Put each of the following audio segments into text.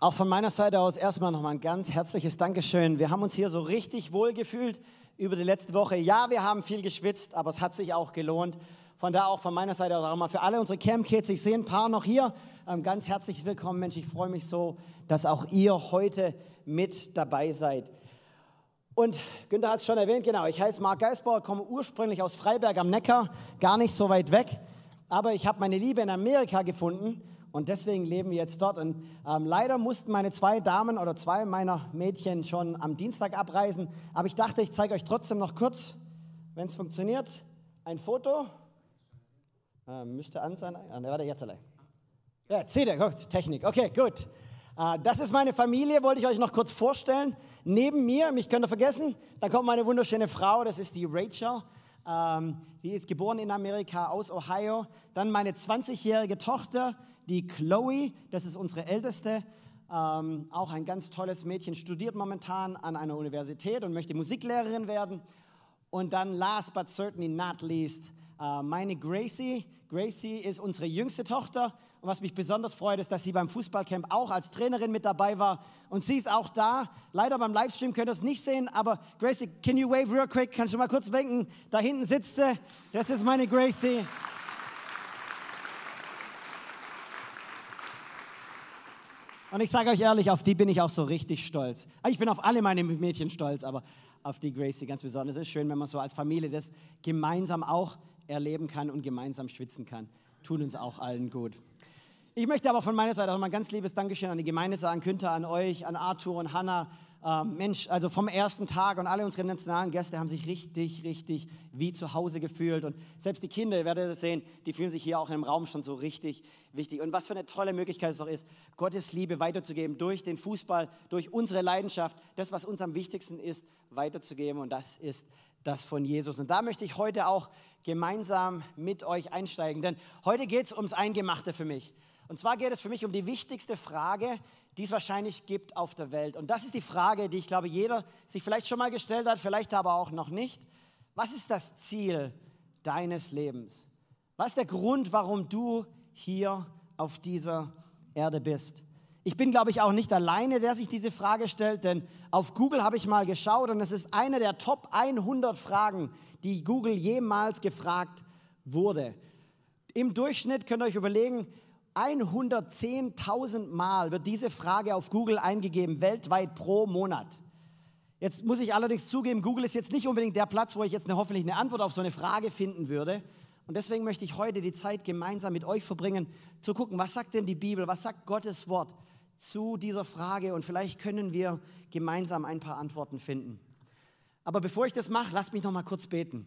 Auch von meiner Seite aus erstmal nochmal ein ganz herzliches Dankeschön. Wir haben uns hier so richtig wohl gefühlt über die letzte Woche. Ja, wir haben viel geschwitzt, aber es hat sich auch gelohnt. Von da auch von meiner Seite auch mal für alle unsere Camp Kids. Ich sehe ein paar noch hier. Ähm, ganz herzlich willkommen, Mensch. Ich freue mich so, dass auch ihr heute mit dabei seid. Und Günther hat es schon erwähnt, genau. Ich heiße Marc Geisbauer, komme ursprünglich aus Freiberg am Neckar, gar nicht so weit weg. Aber ich habe meine Liebe in Amerika gefunden und deswegen leben wir jetzt dort. Und ähm, leider mussten meine zwei Damen oder zwei meiner Mädchen schon am Dienstag abreisen. Aber ich dachte, ich zeige euch trotzdem noch kurz, wenn es funktioniert, ein Foto. Äh, müsste an sein. Ah, warte, jetzt allein. Ja, seht ihr, gut, Technik. Okay, gut. Äh, das ist meine Familie, wollte ich euch noch kurz vorstellen. Neben mir, mich könnt ihr vergessen, da kommt meine wunderschöne Frau, das ist die Rachel. Ähm, die ist geboren in Amerika aus Ohio. Dann meine 20-jährige Tochter, die Chloe, das ist unsere älteste, ähm, auch ein ganz tolles Mädchen, studiert momentan an einer Universität und möchte Musiklehrerin werden. Und dann last but certainly not least, äh, meine Gracie. Gracie ist unsere jüngste Tochter. Und was mich besonders freut, ist, dass sie beim Fußballcamp auch als Trainerin mit dabei war. Und sie ist auch da. Leider beim Livestream könnt ihr es nicht sehen, aber Gracie, can you wave real quick? Kannst du mal kurz winken? Da hinten sitzt sie. Das ist meine Gracie. Und ich sage euch ehrlich, auf die bin ich auch so richtig stolz. Ah, ich bin auf alle meine Mädchen stolz, aber auf die Gracie ganz besonders. Es ist schön, wenn man so als Familie das gemeinsam auch erleben kann und gemeinsam schwitzen kann. Tut uns auch allen gut. Ich möchte aber von meiner Seite auch mal ein ganz liebes Dankeschön an die Gemeinde sagen, Günther, an euch, an Arthur und Hannah, ähm, Mensch, also vom ersten Tag und alle unsere nationalen Gäste haben sich richtig, richtig wie zu Hause gefühlt. Und selbst die Kinder, ihr werdet das sehen, die fühlen sich hier auch im Raum schon so richtig wichtig. Und was für eine tolle Möglichkeit es doch ist, Gottes Liebe weiterzugeben durch den Fußball, durch unsere Leidenschaft, das, was uns am wichtigsten ist, weiterzugeben. Und das ist das von Jesus. Und da möchte ich heute auch gemeinsam mit euch einsteigen. Denn heute geht es ums Eingemachte für mich. Und zwar geht es für mich um die wichtigste Frage, die es wahrscheinlich gibt auf der Welt. Und das ist die Frage, die ich glaube, jeder sich vielleicht schon mal gestellt hat, vielleicht aber auch noch nicht. Was ist das Ziel deines Lebens? Was ist der Grund, warum du hier auf dieser Erde bist? Ich bin, glaube ich, auch nicht alleine, der sich diese Frage stellt, denn auf Google habe ich mal geschaut und es ist eine der Top 100 Fragen, die Google jemals gefragt wurde. Im Durchschnitt könnt ihr euch überlegen, 110.000 Mal wird diese Frage auf Google eingegeben, weltweit pro Monat. Jetzt muss ich allerdings zugeben, Google ist jetzt nicht unbedingt der Platz, wo ich jetzt eine, hoffentlich eine Antwort auf so eine Frage finden würde. Und deswegen möchte ich heute die Zeit gemeinsam mit euch verbringen, zu gucken, was sagt denn die Bibel, was sagt Gottes Wort zu dieser Frage und vielleicht können wir gemeinsam ein paar Antworten finden. Aber bevor ich das mache, lasst mich noch mal kurz beten.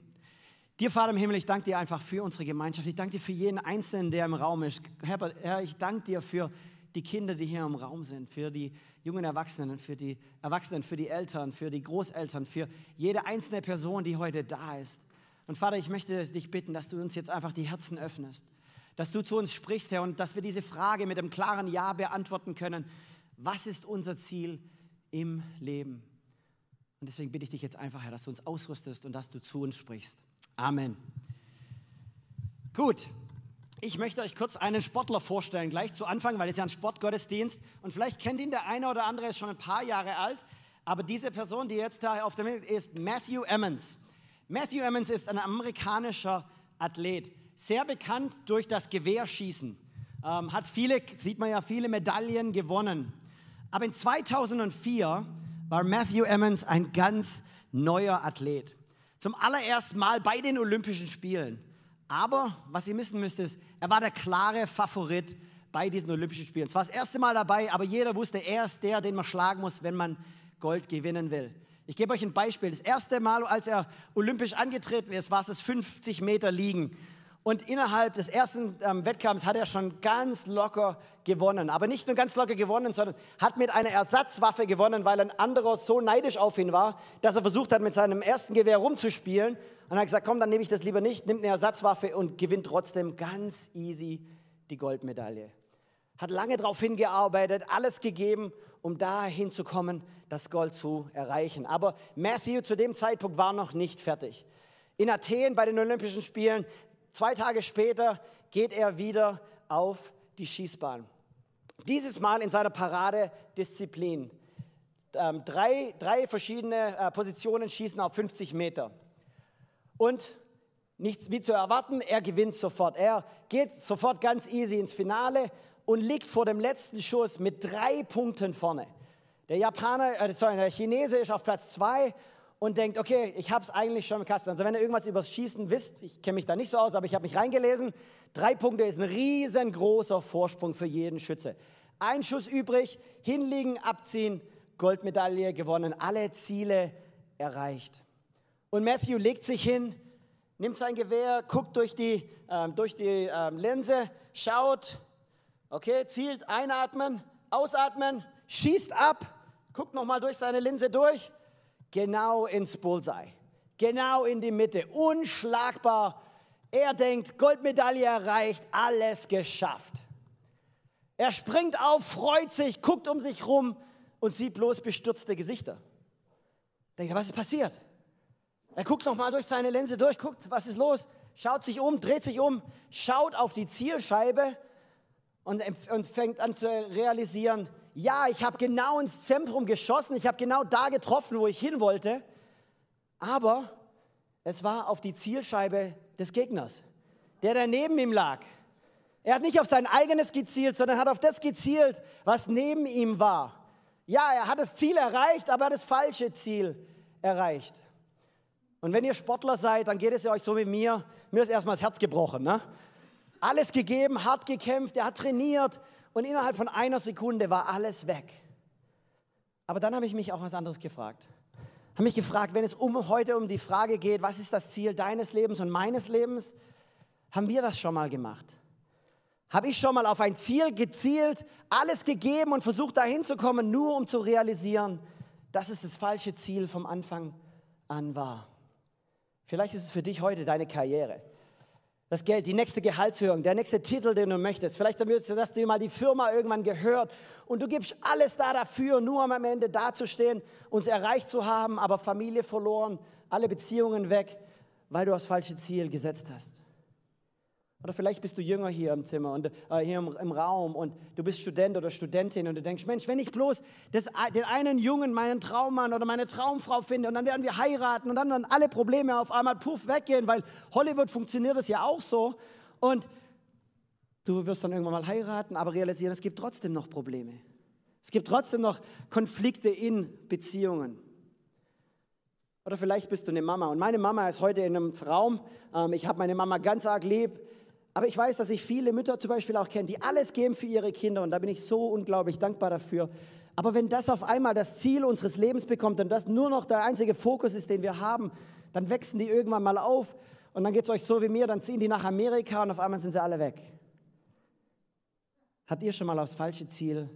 Dir, Vater im Himmel, ich danke dir einfach für unsere Gemeinschaft. Ich danke dir für jeden Einzelnen, der im Raum ist. Herr, ich danke dir für die Kinder, die hier im Raum sind, für die jungen Erwachsenen, für die Erwachsenen, für die Eltern, für die Großeltern, für jede einzelne Person, die heute da ist. Und Vater, ich möchte dich bitten, dass du uns jetzt einfach die Herzen öffnest, dass du zu uns sprichst, Herr, und dass wir diese Frage mit einem klaren Ja beantworten können. Was ist unser Ziel im Leben? Und deswegen bitte ich dich jetzt einfach, Herr, dass du uns ausrüstest und dass du zu uns sprichst. Amen. Gut, ich möchte euch kurz einen Sportler vorstellen, gleich zu Anfang, weil es ja ein Sportgottesdienst und vielleicht kennt ihn der eine oder andere, ist schon ein paar Jahre alt, aber diese Person, die jetzt da auf der Bild ist, Matthew Emmons. Matthew Emmons ist ein amerikanischer Athlet, sehr bekannt durch das Gewehrschießen, ähm, hat viele, sieht man ja, viele Medaillen gewonnen. Aber in 2004 war Matthew Emmons ein ganz neuer Athlet. Zum allerersten Mal bei den Olympischen Spielen. Aber was ihr wissen müsst ist, er war der klare Favorit bei diesen Olympischen Spielen. Zwar das erste Mal dabei, aber jeder wusste, er ist der, den man schlagen muss, wenn man Gold gewinnen will. Ich gebe euch ein Beispiel. Das erste Mal, als er olympisch angetreten ist, war es das 50 Meter Liegen. Und innerhalb des ersten ähm, Wettkampfs hat er schon ganz locker gewonnen. Aber nicht nur ganz locker gewonnen, sondern hat mit einer Ersatzwaffe gewonnen, weil ein anderer so neidisch auf ihn war, dass er versucht hat, mit seinem ersten Gewehr rumzuspielen. Und hat gesagt, komm, dann nehme ich das lieber nicht, nimmt eine Ersatzwaffe und gewinnt trotzdem ganz easy die Goldmedaille. Hat lange darauf hingearbeitet, alles gegeben, um dahin zu kommen, das Gold zu erreichen. Aber Matthew zu dem Zeitpunkt war noch nicht fertig. In Athen bei den Olympischen Spielen Zwei Tage später geht er wieder auf die Schießbahn. Dieses Mal in seiner Paradedisziplin. Ähm, drei, drei verschiedene äh, Positionen schießen auf 50 Meter. Und nichts wie zu erwarten, er gewinnt sofort. Er geht sofort ganz easy ins Finale und liegt vor dem letzten Schuss mit drei Punkten vorne. Der Japaner, äh, sorry, der Chinese ist auf Platz zwei und denkt, okay, ich habe es eigentlich schon im Kasten. Also wenn ihr irgendwas übers Schießen wisst, ich kenne mich da nicht so aus, aber ich habe mich reingelesen, drei Punkte ist ein riesengroßer Vorsprung für jeden Schütze. Ein Schuss übrig, hinlegen, abziehen, Goldmedaille gewonnen, alle Ziele erreicht. Und Matthew legt sich hin, nimmt sein Gewehr, guckt durch die, ähm, durch die ähm, Linse, schaut, okay, zielt, einatmen, ausatmen, schießt ab, guckt nochmal durch seine Linse durch genau ins Bullseye, genau in die Mitte, unschlagbar. Er denkt, Goldmedaille erreicht, alles geschafft. Er springt auf, freut sich, guckt um sich rum und sieht bloß bestürzte Gesichter. Denkt, was ist passiert? Er guckt nochmal durch seine Linse durch, guckt, was ist los, schaut sich um, dreht sich um, schaut auf die Zielscheibe und, und fängt an zu realisieren, ja, ich habe genau ins Zentrum geschossen, ich habe genau da getroffen, wo ich hin wollte, aber es war auf die Zielscheibe des Gegners, der da neben ihm lag. Er hat nicht auf sein eigenes gezielt, sondern hat auf das gezielt, was neben ihm war. Ja, er hat das Ziel erreicht, aber er hat das falsche Ziel erreicht. Und wenn ihr Sportler seid, dann geht es euch so wie mir. Mir ist erstmal das Herz gebrochen. Ne? Alles gegeben, hart gekämpft, er hat trainiert und innerhalb von einer Sekunde war alles weg. Aber dann habe ich mich auch was anderes gefragt. Habe mich gefragt, wenn es um heute um die Frage geht, was ist das Ziel deines Lebens und meines Lebens, haben wir das schon mal gemacht? Habe ich schon mal auf ein Ziel gezielt, alles gegeben und versucht dahin zu kommen, nur um zu realisieren, dass es das falsche Ziel vom Anfang an war? Vielleicht ist es für dich heute deine Karriere das Geld, die nächste Gehaltserhöhung, der nächste Titel, den du möchtest. Vielleicht dass du mal die Firma irgendwann gehört und du gibst alles da dafür, nur um am Ende dazustehen, uns erreicht zu haben, aber Familie verloren, alle Beziehungen weg, weil du das falsche Ziel gesetzt hast. Oder vielleicht bist du jünger hier im Zimmer und äh, hier im, im, Raum und du bist Student oder Studentin und du denkst, Mensch, wenn ich bloß das, den einen Jungen, meinen Traummann oder meine Traumfrau finde und dann werden wir heiraten und dann werden alle Probleme auf einmal puff weggehen, weil Hollywood funktioniert das ja auch so und du wirst dann irgendwann mal heiraten, aber realisieren, es gibt trotzdem noch Probleme. Es gibt trotzdem noch Konflikte in Beziehungen. Oder vielleicht bist du eine Mama und meine Mama ist heute in einem Raum. Ähm, ich habe meine Mama ganz arg lieb. Aber ich weiß, dass ich viele Mütter zum Beispiel auch kenne, die alles geben für ihre Kinder und da bin ich so unglaublich dankbar dafür. Aber wenn das auf einmal das Ziel unseres Lebens bekommt und das nur noch der einzige Fokus ist, den wir haben, dann wachsen die irgendwann mal auf und dann geht es euch so wie mir, dann ziehen die nach Amerika und auf einmal sind sie alle weg. Habt ihr schon mal aufs falsche Ziel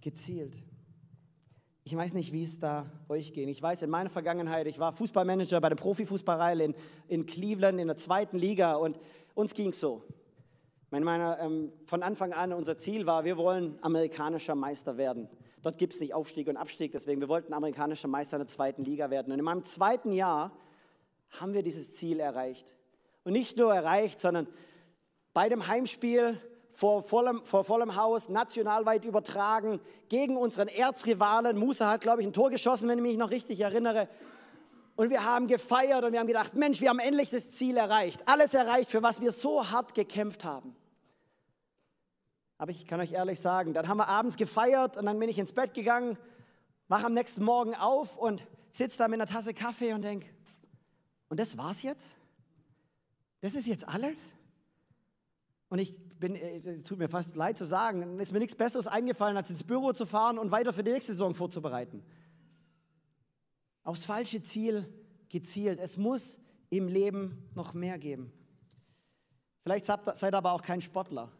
gezielt? Ich weiß nicht, wie es da euch ging. Ich weiß, in meiner Vergangenheit, ich war Fußballmanager bei der Profifußballreihe in, in Cleveland in der zweiten Liga und uns ging so. Meine, meine, ähm, von Anfang an unser Ziel war, wir wollen amerikanischer Meister werden. Dort gibt es nicht Aufstieg und Abstieg, deswegen wir wollten amerikanischer Meister in der zweiten Liga werden. Und in meinem zweiten Jahr haben wir dieses Ziel erreicht. Und nicht nur erreicht, sondern bei dem Heimspiel vor vollem, vor vollem Haus, nationalweit übertragen, gegen unseren Erzrivalen. Musa hat, glaube ich, ein Tor geschossen, wenn ich mich noch richtig erinnere. Und wir haben gefeiert und wir haben gedacht, Mensch, wir haben endlich das Ziel erreicht. Alles erreicht, für was wir so hart gekämpft haben. Aber ich kann euch ehrlich sagen, dann haben wir abends gefeiert und dann bin ich ins Bett gegangen, wache am nächsten Morgen auf und sitze da mit einer Tasse Kaffee und denke, und das war's jetzt? Das ist jetzt alles? Und ich bin, äh, es tut mir fast leid zu sagen, ist mir nichts Besseres eingefallen, als ins Büro zu fahren und weiter für die nächste Saison vorzubereiten aufs falsche Ziel gezielt. Es muss im Leben noch mehr geben. Vielleicht seid ihr aber auch kein Sportler.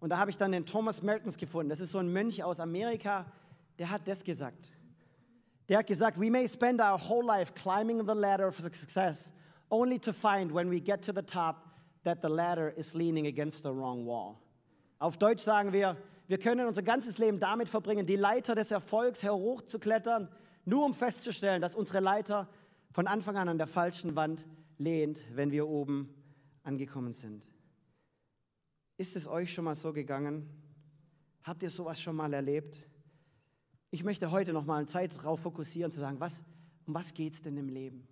Und da habe ich dann den Thomas Mertens gefunden. Das ist so ein Mönch aus Amerika, der hat das gesagt. Der hat gesagt, we may spend our whole life climbing the ladder of success, only to find when we get to the top that the ladder is leaning against the wrong wall. Auf Deutsch sagen wir, wir können unser ganzes Leben damit verbringen, die Leiter des Erfolgs hochzuklettern, nur um festzustellen, dass unsere Leiter von Anfang an an der falschen Wand lehnt, wenn wir oben angekommen sind. Ist es euch schon mal so gegangen, Habt ihr sowas schon mal erlebt? Ich möchte heute noch mal Zeit darauf fokussieren, zu sagen, was, um was geht es denn im Leben?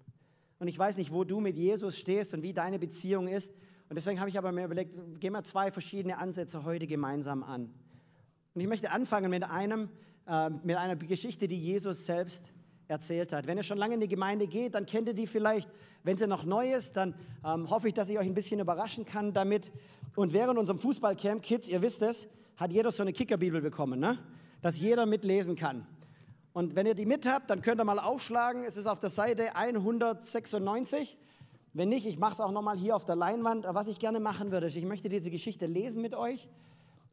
Und ich weiß nicht, wo du mit Jesus stehst und wie deine Beziehung ist. Und deswegen habe ich aber mir überlegt, gehen wir zwei verschiedene Ansätze heute gemeinsam an. Und ich möchte anfangen mit, einem, äh, mit einer Geschichte, die Jesus selbst erzählt hat. Wenn ihr schon lange in die Gemeinde geht, dann kennt ihr die vielleicht. Wenn sie noch neu ist, dann ähm, hoffe ich, dass ich euch ein bisschen überraschen kann damit. Und während unserem Fußballcamp, Kids, ihr wisst es, hat jeder so eine Kickerbibel bekommen, ne? dass jeder mitlesen kann. Und wenn ihr die mit habt, dann könnt ihr mal aufschlagen. Es ist auf der Seite 196. Wenn nicht, ich mache es auch nochmal hier auf der Leinwand. Was ich gerne machen würde, ich möchte diese Geschichte lesen mit euch.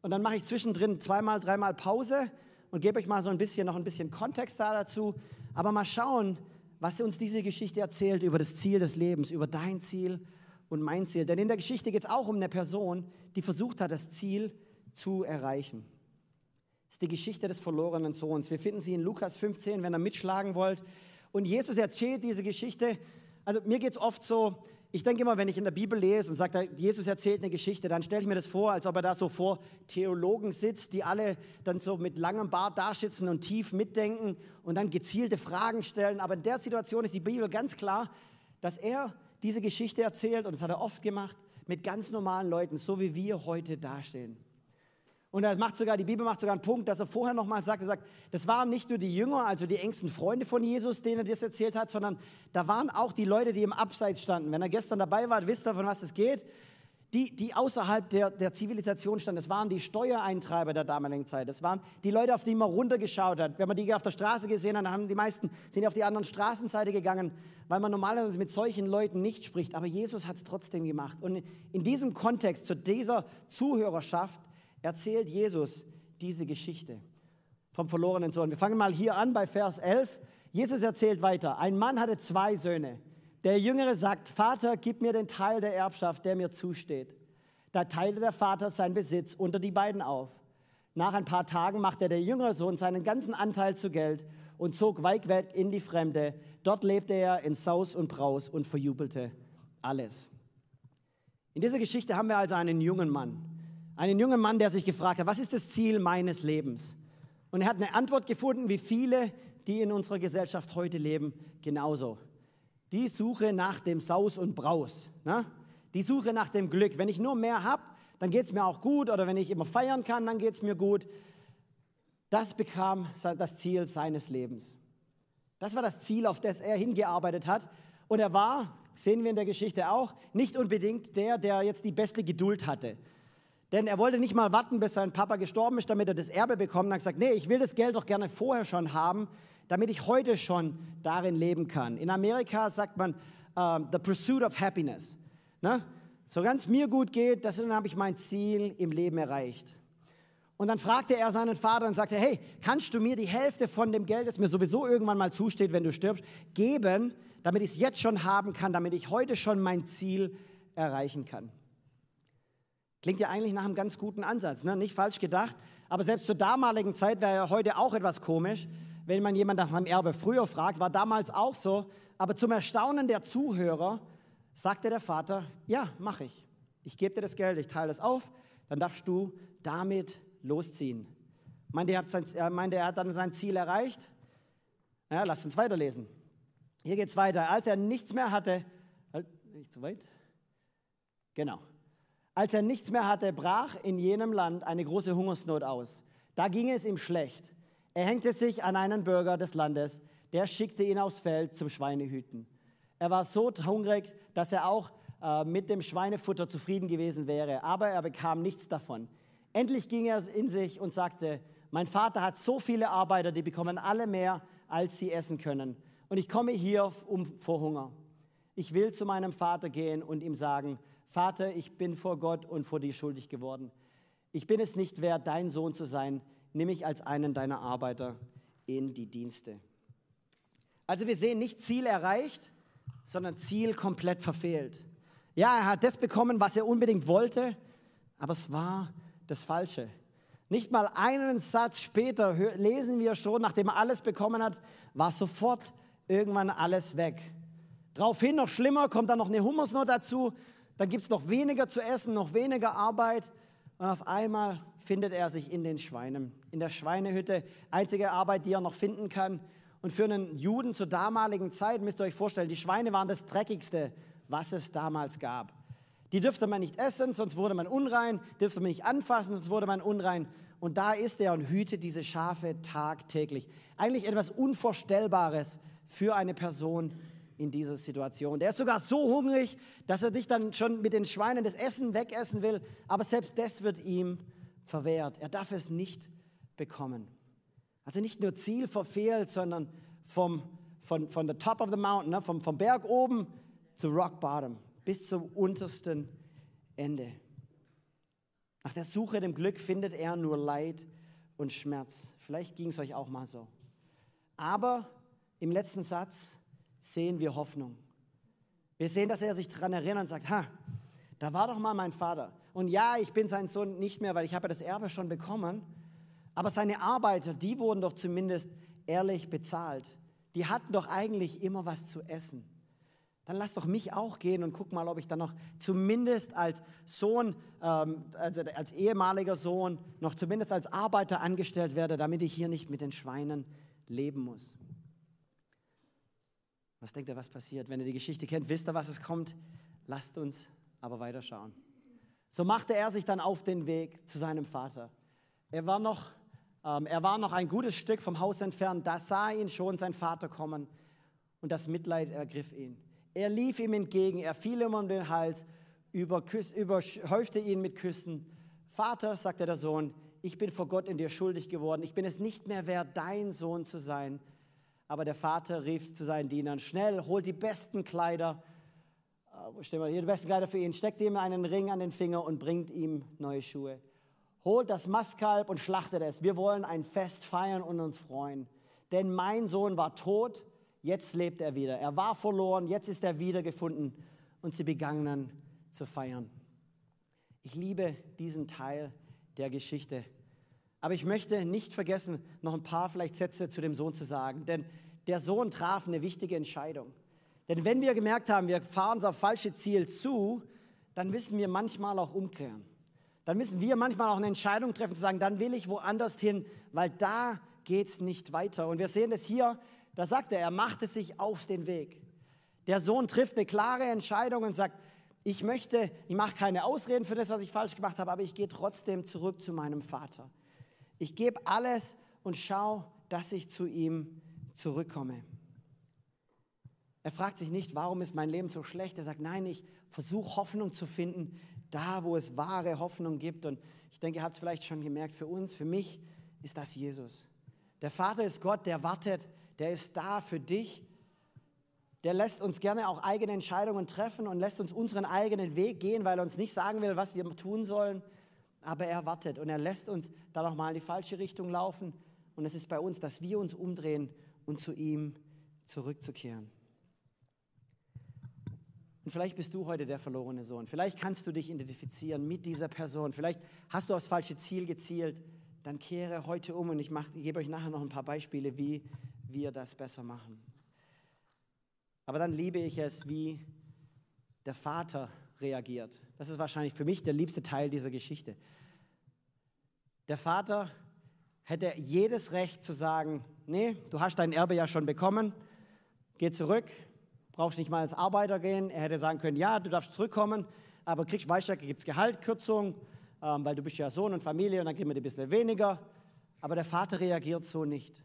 Und dann mache ich zwischendrin zweimal, dreimal Pause und gebe euch mal so ein bisschen, noch ein bisschen Kontext da dazu. Aber mal schauen, was uns diese Geschichte erzählt über das Ziel des Lebens, über dein Ziel und mein Ziel. Denn in der Geschichte geht es auch um eine Person, die versucht hat, das Ziel zu erreichen. Das ist die Geschichte des verlorenen Sohns. Wir finden sie in Lukas 15, wenn ihr mitschlagen wollt. Und Jesus erzählt diese Geschichte. Also mir geht es oft so, ich denke immer, wenn ich in der Bibel lese und sage, Jesus erzählt eine Geschichte, dann stelle ich mir das vor, als ob er da so vor Theologen sitzt, die alle dann so mit langem Bart da sitzen und tief mitdenken und dann gezielte Fragen stellen. Aber in der Situation ist die Bibel ganz klar, dass er diese Geschichte erzählt, und das hat er oft gemacht, mit ganz normalen Leuten, so wie wir heute dastehen. Und er macht sogar, die Bibel macht sogar einen Punkt, dass er vorher nochmal sagt, er sagt, das waren nicht nur die Jünger, also die engsten Freunde von Jesus, denen er das erzählt hat, sondern da waren auch die Leute, die im Abseits standen. Wenn er gestern dabei war, wisst ihr, von was es geht. Die, die außerhalb der, der Zivilisation standen, das waren die Steuereintreiber der damaligen Zeit. Das waren die Leute, auf die man runtergeschaut hat. Wenn man die auf der Straße gesehen hat, dann haben die meisten sind auf die anderen Straßenseite gegangen, weil man normalerweise mit solchen Leuten nicht spricht. Aber Jesus hat es trotzdem gemacht. Und in diesem Kontext, zu dieser Zuhörerschaft, erzählt Jesus diese Geschichte vom verlorenen Sohn. Wir fangen mal hier an bei Vers 11. Jesus erzählt weiter. Ein Mann hatte zwei Söhne. Der Jüngere sagt, Vater, gib mir den Teil der Erbschaft, der mir zusteht. Da teilte der Vater seinen Besitz unter die beiden auf. Nach ein paar Tagen machte der jüngere Sohn seinen ganzen Anteil zu Geld und zog weit weg in die Fremde. Dort lebte er in Saus und Braus und verjubelte alles. In dieser Geschichte haben wir also einen jungen Mann. Einen jungen Mann, der sich gefragt hat, was ist das Ziel meines Lebens? Und er hat eine Antwort gefunden, wie viele, die in unserer Gesellschaft heute leben, genauso. Die Suche nach dem Saus und Braus. Ne? Die Suche nach dem Glück. Wenn ich nur mehr habe, dann geht es mir auch gut. Oder wenn ich immer feiern kann, dann geht es mir gut. Das bekam das Ziel seines Lebens. Das war das Ziel, auf das er hingearbeitet hat. Und er war, sehen wir in der Geschichte auch, nicht unbedingt der, der jetzt die beste Geduld hatte. Denn er wollte nicht mal warten, bis sein Papa gestorben ist, damit er das Erbe bekommt. Er hat gesagt, nee, ich will das Geld doch gerne vorher schon haben, damit ich heute schon darin leben kann. In Amerika sagt man uh, the pursuit of happiness. Ne? So ganz mir gut geht, dann habe ich mein Ziel im Leben erreicht. Und dann fragte er seinen Vater und sagte, hey, kannst du mir die Hälfte von dem Geld, das mir sowieso irgendwann mal zusteht, wenn du stirbst, geben, damit ich es jetzt schon haben kann, damit ich heute schon mein Ziel erreichen kann. Klingt ja eigentlich nach einem ganz guten Ansatz, ne? nicht falsch gedacht. Aber selbst zur damaligen Zeit wäre ja heute auch etwas komisch, wenn man jemand nach einem Erbe früher fragt, war damals auch so. Aber zum Erstaunen der Zuhörer sagte der Vater, ja, mache ich. Ich gebe dir das Geld, ich teile es auf, dann darfst du damit losziehen. Meinte, er hat, sein, er meinte, er hat dann sein Ziel erreicht? Ja, lasst uns weiterlesen. Hier geht es weiter. Als er nichts mehr hatte, halt, nicht zu weit. Genau. Als er nichts mehr hatte, brach in jenem Land eine große Hungersnot aus. Da ging es ihm schlecht. Er hängte sich an einen Bürger des Landes, der schickte ihn aufs Feld zum Schweinehüten. Er war so hungrig, dass er auch äh, mit dem Schweinefutter zufrieden gewesen wäre, aber er bekam nichts davon. Endlich ging er in sich und sagte, mein Vater hat so viele Arbeiter, die bekommen alle mehr, als sie essen können. Und ich komme hier um, vor Hunger. Ich will zu meinem Vater gehen und ihm sagen, Vater, ich bin vor Gott und vor dir schuldig geworden. Ich bin es nicht wert, dein Sohn zu sein. Nimm mich als einen deiner Arbeiter in die Dienste. Also wir sehen nicht Ziel erreicht, sondern Ziel komplett verfehlt. Ja, er hat das bekommen, was er unbedingt wollte, aber es war das Falsche. Nicht mal einen Satz später lesen wir schon, nachdem er alles bekommen hat, war sofort irgendwann alles weg. Daraufhin noch schlimmer, kommt dann noch eine Hungersnot dazu dann gibt es noch weniger zu essen, noch weniger Arbeit Und auf einmal findet er sich in den Schweinen, in der Schweinehütte, einzige Arbeit, die er noch finden kann. Und für einen Juden zur damaligen Zeit, müsst ihr euch vorstellen, die Schweine waren das Dreckigste, was es damals gab. Die dürfte man nicht essen, sonst wurde man unrein, dürfte man nicht anfassen, sonst wurde man unrein. Und da ist er und hütet diese Schafe tagtäglich. Eigentlich etwas Unvorstellbares für eine Person in dieser Situation. Der ist sogar so hungrig, dass er dich dann schon mit den Schweinen das Essen wegessen will, aber selbst das wird ihm verwehrt. Er darf es nicht bekommen. Also nicht nur Ziel verfehlt, sondern vom, von, von the top of the mountain, ne, vom, vom Berg oben zu rock bottom, bis zum untersten Ende. Nach der Suche dem Glück findet er nur Leid und Schmerz. Vielleicht ging es euch auch mal so. Aber im letzten Satz sehen wir Hoffnung. Wir sehen, dass er sich daran erinnert und sagt, ha, da war doch mal mein Vater. Und ja, ich bin sein Sohn nicht mehr, weil ich habe das Erbe schon bekommen. Aber seine Arbeiter, die wurden doch zumindest ehrlich bezahlt. Die hatten doch eigentlich immer was zu essen. Dann lass doch mich auch gehen und guck mal, ob ich dann noch zumindest als Sohn, ähm, also als ehemaliger Sohn, noch zumindest als Arbeiter angestellt werde, damit ich hier nicht mit den Schweinen leben muss. Was denkt ihr, was passiert? Wenn ihr die Geschichte kennt, wisst ihr, was es kommt? Lasst uns aber weiterschauen. So machte er sich dann auf den Weg zu seinem Vater. Er war noch, ähm, er war noch ein gutes Stück vom Haus entfernt. Da sah ihn schon sein Vater kommen und das Mitleid ergriff ihn. Er lief ihm entgegen, er fiel ihm um den Hals, überhäufte ihn mit Küssen. Vater, sagte der Sohn, ich bin vor Gott in dir schuldig geworden. Ich bin es nicht mehr wert, dein Sohn zu sein. Aber der Vater rief zu seinen Dienern, schnell, holt die besten Kleider, äh, wir hier, die besten Kleider für ihn, steckt ihm einen Ring an den Finger und bringt ihm neue Schuhe. Holt das Mastkalb und schlachtet es. Wir wollen ein Fest feiern und uns freuen. Denn mein Sohn war tot, jetzt lebt er wieder. Er war verloren, jetzt ist er wiedergefunden. Und sie begannen zu feiern. Ich liebe diesen Teil der Geschichte. Aber ich möchte nicht vergessen, noch ein paar vielleicht Sätze zu dem Sohn zu sagen, denn der Sohn traf eine wichtige Entscheidung. Denn wenn wir gemerkt haben, wir fahren auf falsche Ziel zu, dann müssen wir manchmal auch umkehren. Dann müssen wir manchmal auch eine Entscheidung treffen, zu sagen, dann will ich woanders hin, weil da geht es nicht weiter. Und wir sehen es hier, da sagt er, er machte sich auf den Weg. Der Sohn trifft eine klare Entscheidung und sagt, ich möchte, ich mache keine Ausreden für das, was ich falsch gemacht habe, aber ich gehe trotzdem zurück zu meinem Vater. Ich gebe alles und schau, dass ich zu ihm zurückkomme. Er fragt sich nicht, warum ist mein Leben so schlecht. Er sagt, nein, ich versuche Hoffnung zu finden, da wo es wahre Hoffnung gibt. Und ich denke, ihr habt es vielleicht schon gemerkt, für uns, für mich ist das Jesus. Der Vater ist Gott, der wartet, der ist da für dich. Der lässt uns gerne auch eigene Entscheidungen treffen und lässt uns unseren eigenen Weg gehen, weil er uns nicht sagen will, was wir tun sollen, aber er wartet und er lässt uns da nochmal in die falsche Richtung laufen. Und es ist bei uns, dass wir uns umdrehen und zu ihm zurückzukehren. Und vielleicht bist du heute der verlorene Sohn. Vielleicht kannst du dich identifizieren mit dieser Person. Vielleicht hast du aufs falsche Ziel gezielt. Dann kehre heute um und ich, mach, ich gebe euch nachher noch ein paar Beispiele, wie wir das besser machen. Aber dann liebe ich es, wie der Vater reagiert. Das ist wahrscheinlich für mich der liebste Teil dieser Geschichte. Der Vater hätte jedes Recht zu sagen, nee, du hast dein Erbe ja schon bekommen, geh zurück, brauchst nicht mal als Arbeiter gehen. Er hätte sagen können, ja, du darfst zurückkommen, aber kriegst, weißt du, gibt es Gehaltkürzung, ähm, weil du bist ja Sohn und Familie und dann kriegen wir ein bisschen weniger. Aber der Vater reagiert so nicht.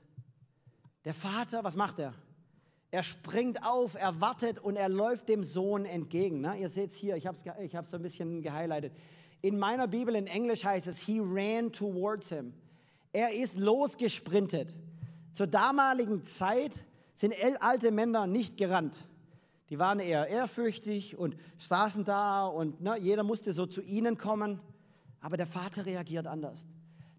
Der Vater, was macht er? Er springt auf, er wartet und er läuft dem Sohn entgegen. Ne? Ihr seht es hier, ich habe es ich so ein bisschen gehighlightet. In meiner Bibel in Englisch heißt es, he ran towards him. Er ist losgesprintet. Zur damaligen Zeit sind alte Männer nicht gerannt. Die waren eher ehrfürchtig und saßen da und ne, jeder musste so zu ihnen kommen. Aber der Vater reagiert anders.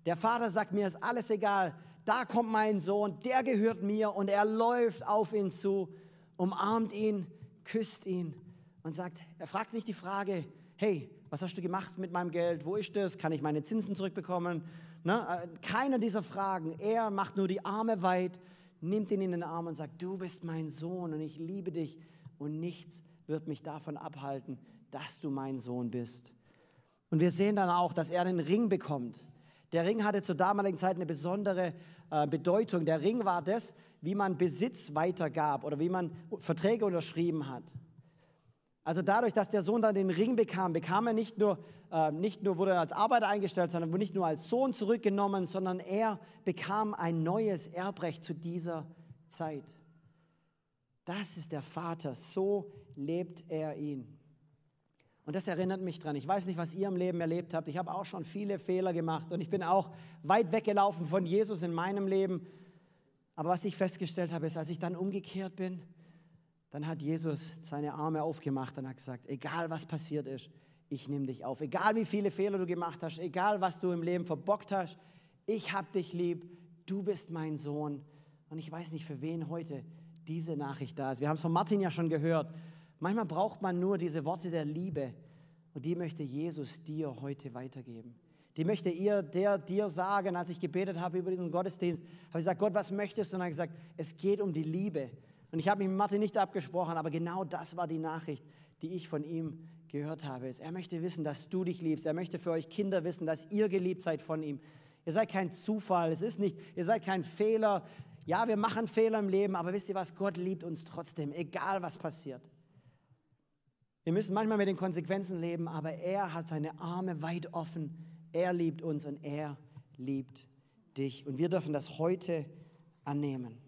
Der Vater sagt, mir ist alles egal, da kommt mein Sohn, der gehört mir und er läuft auf ihn zu, umarmt ihn, küsst ihn und sagt, er fragt nicht die Frage, hey, was hast du gemacht mit meinem Geld? Wo ist das? Kann ich meine Zinsen zurückbekommen? Ne? Äh, Keine dieser Fragen. Er macht nur die Arme weit, nimmt ihn in den Arm und sagt, du bist mein Sohn und ich liebe dich und nichts wird mich davon abhalten, dass du mein Sohn bist. Und wir sehen dann auch, dass er einen Ring bekommt. Der Ring hatte zur damaligen Zeit eine besondere äh, Bedeutung. Der Ring war das, wie man Besitz weitergab oder wie man Verträge unterschrieben hat. Also dadurch, dass der Sohn dann den Ring bekam, bekam er nicht nur, äh, nicht nur wurde er als Arbeiter eingestellt, sondern wurde nicht nur als Sohn zurückgenommen, sondern er bekam ein neues Erbrecht zu dieser Zeit. Das ist der Vater, so lebt er ihn. Und das erinnert mich dran. Ich weiß nicht, was ihr im Leben erlebt habt. Ich habe auch schon viele Fehler gemacht und ich bin auch weit weggelaufen von Jesus in meinem Leben. Aber was ich festgestellt habe, ist, als ich dann umgekehrt bin, dann hat Jesus seine Arme aufgemacht und hat gesagt, egal was passiert ist, ich nehme dich auf. Egal wie viele Fehler du gemacht hast, egal was du im Leben verbockt hast, ich habe dich lieb, du bist mein Sohn. Und ich weiß nicht, für wen heute diese Nachricht da ist. Wir haben es von Martin ja schon gehört. Manchmal braucht man nur diese Worte der Liebe und die möchte Jesus dir heute weitergeben. Die möchte ihr, der dir sagen, als ich gebetet habe über diesen Gottesdienst, habe ich gesagt, Gott, was möchtest du? Und er hat gesagt, es geht um die Liebe. Und ich habe mich mit Martin nicht abgesprochen, aber genau das war die Nachricht, die ich von ihm gehört habe. Er möchte wissen, dass du dich liebst. Er möchte für euch Kinder wissen, dass ihr geliebt seid von ihm. Ihr seid kein Zufall, es ist nicht, ihr seid kein Fehler. Ja, wir machen Fehler im Leben, aber wisst ihr was? Gott liebt uns trotzdem, egal was passiert. Wir müssen manchmal mit den Konsequenzen leben, aber er hat seine Arme weit offen. Er liebt uns und er liebt dich. Und wir dürfen das heute annehmen.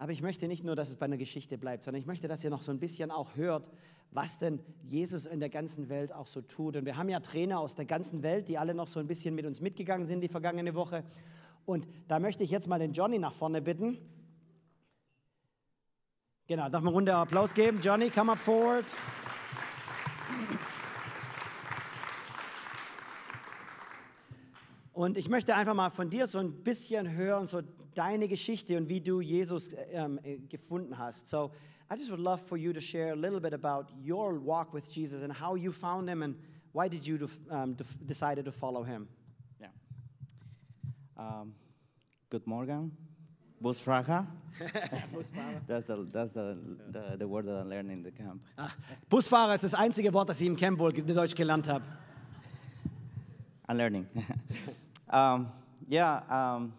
Aber ich möchte nicht nur, dass es bei einer Geschichte bleibt, sondern ich möchte, dass ihr noch so ein bisschen auch hört, was denn Jesus in der ganzen Welt auch so tut. Und wir haben ja Trainer aus der ganzen Welt, die alle noch so ein bisschen mit uns mitgegangen sind die vergangene Woche. Und da möchte ich jetzt mal den Johnny nach vorne bitten. Genau, darf man runter Applaus geben? Johnny, come up forward. Und ich möchte einfach mal von dir so ein bisschen hören, so deine Geschichte und wie du Jesus ähm, äh, gefunden hast. So, I just would love for you to share a little bit about your walk with Jesus and how you found him and why did you um, decided to follow him. Yeah. Um, good morning. Busfahrer. that's the, that's the, the, the word that I learned in the camp. Ah, Busfahrer ist das einzige Wort, das ich im Camp wohl Deutsch gelernt habe. I'm learning. um, yeah, um,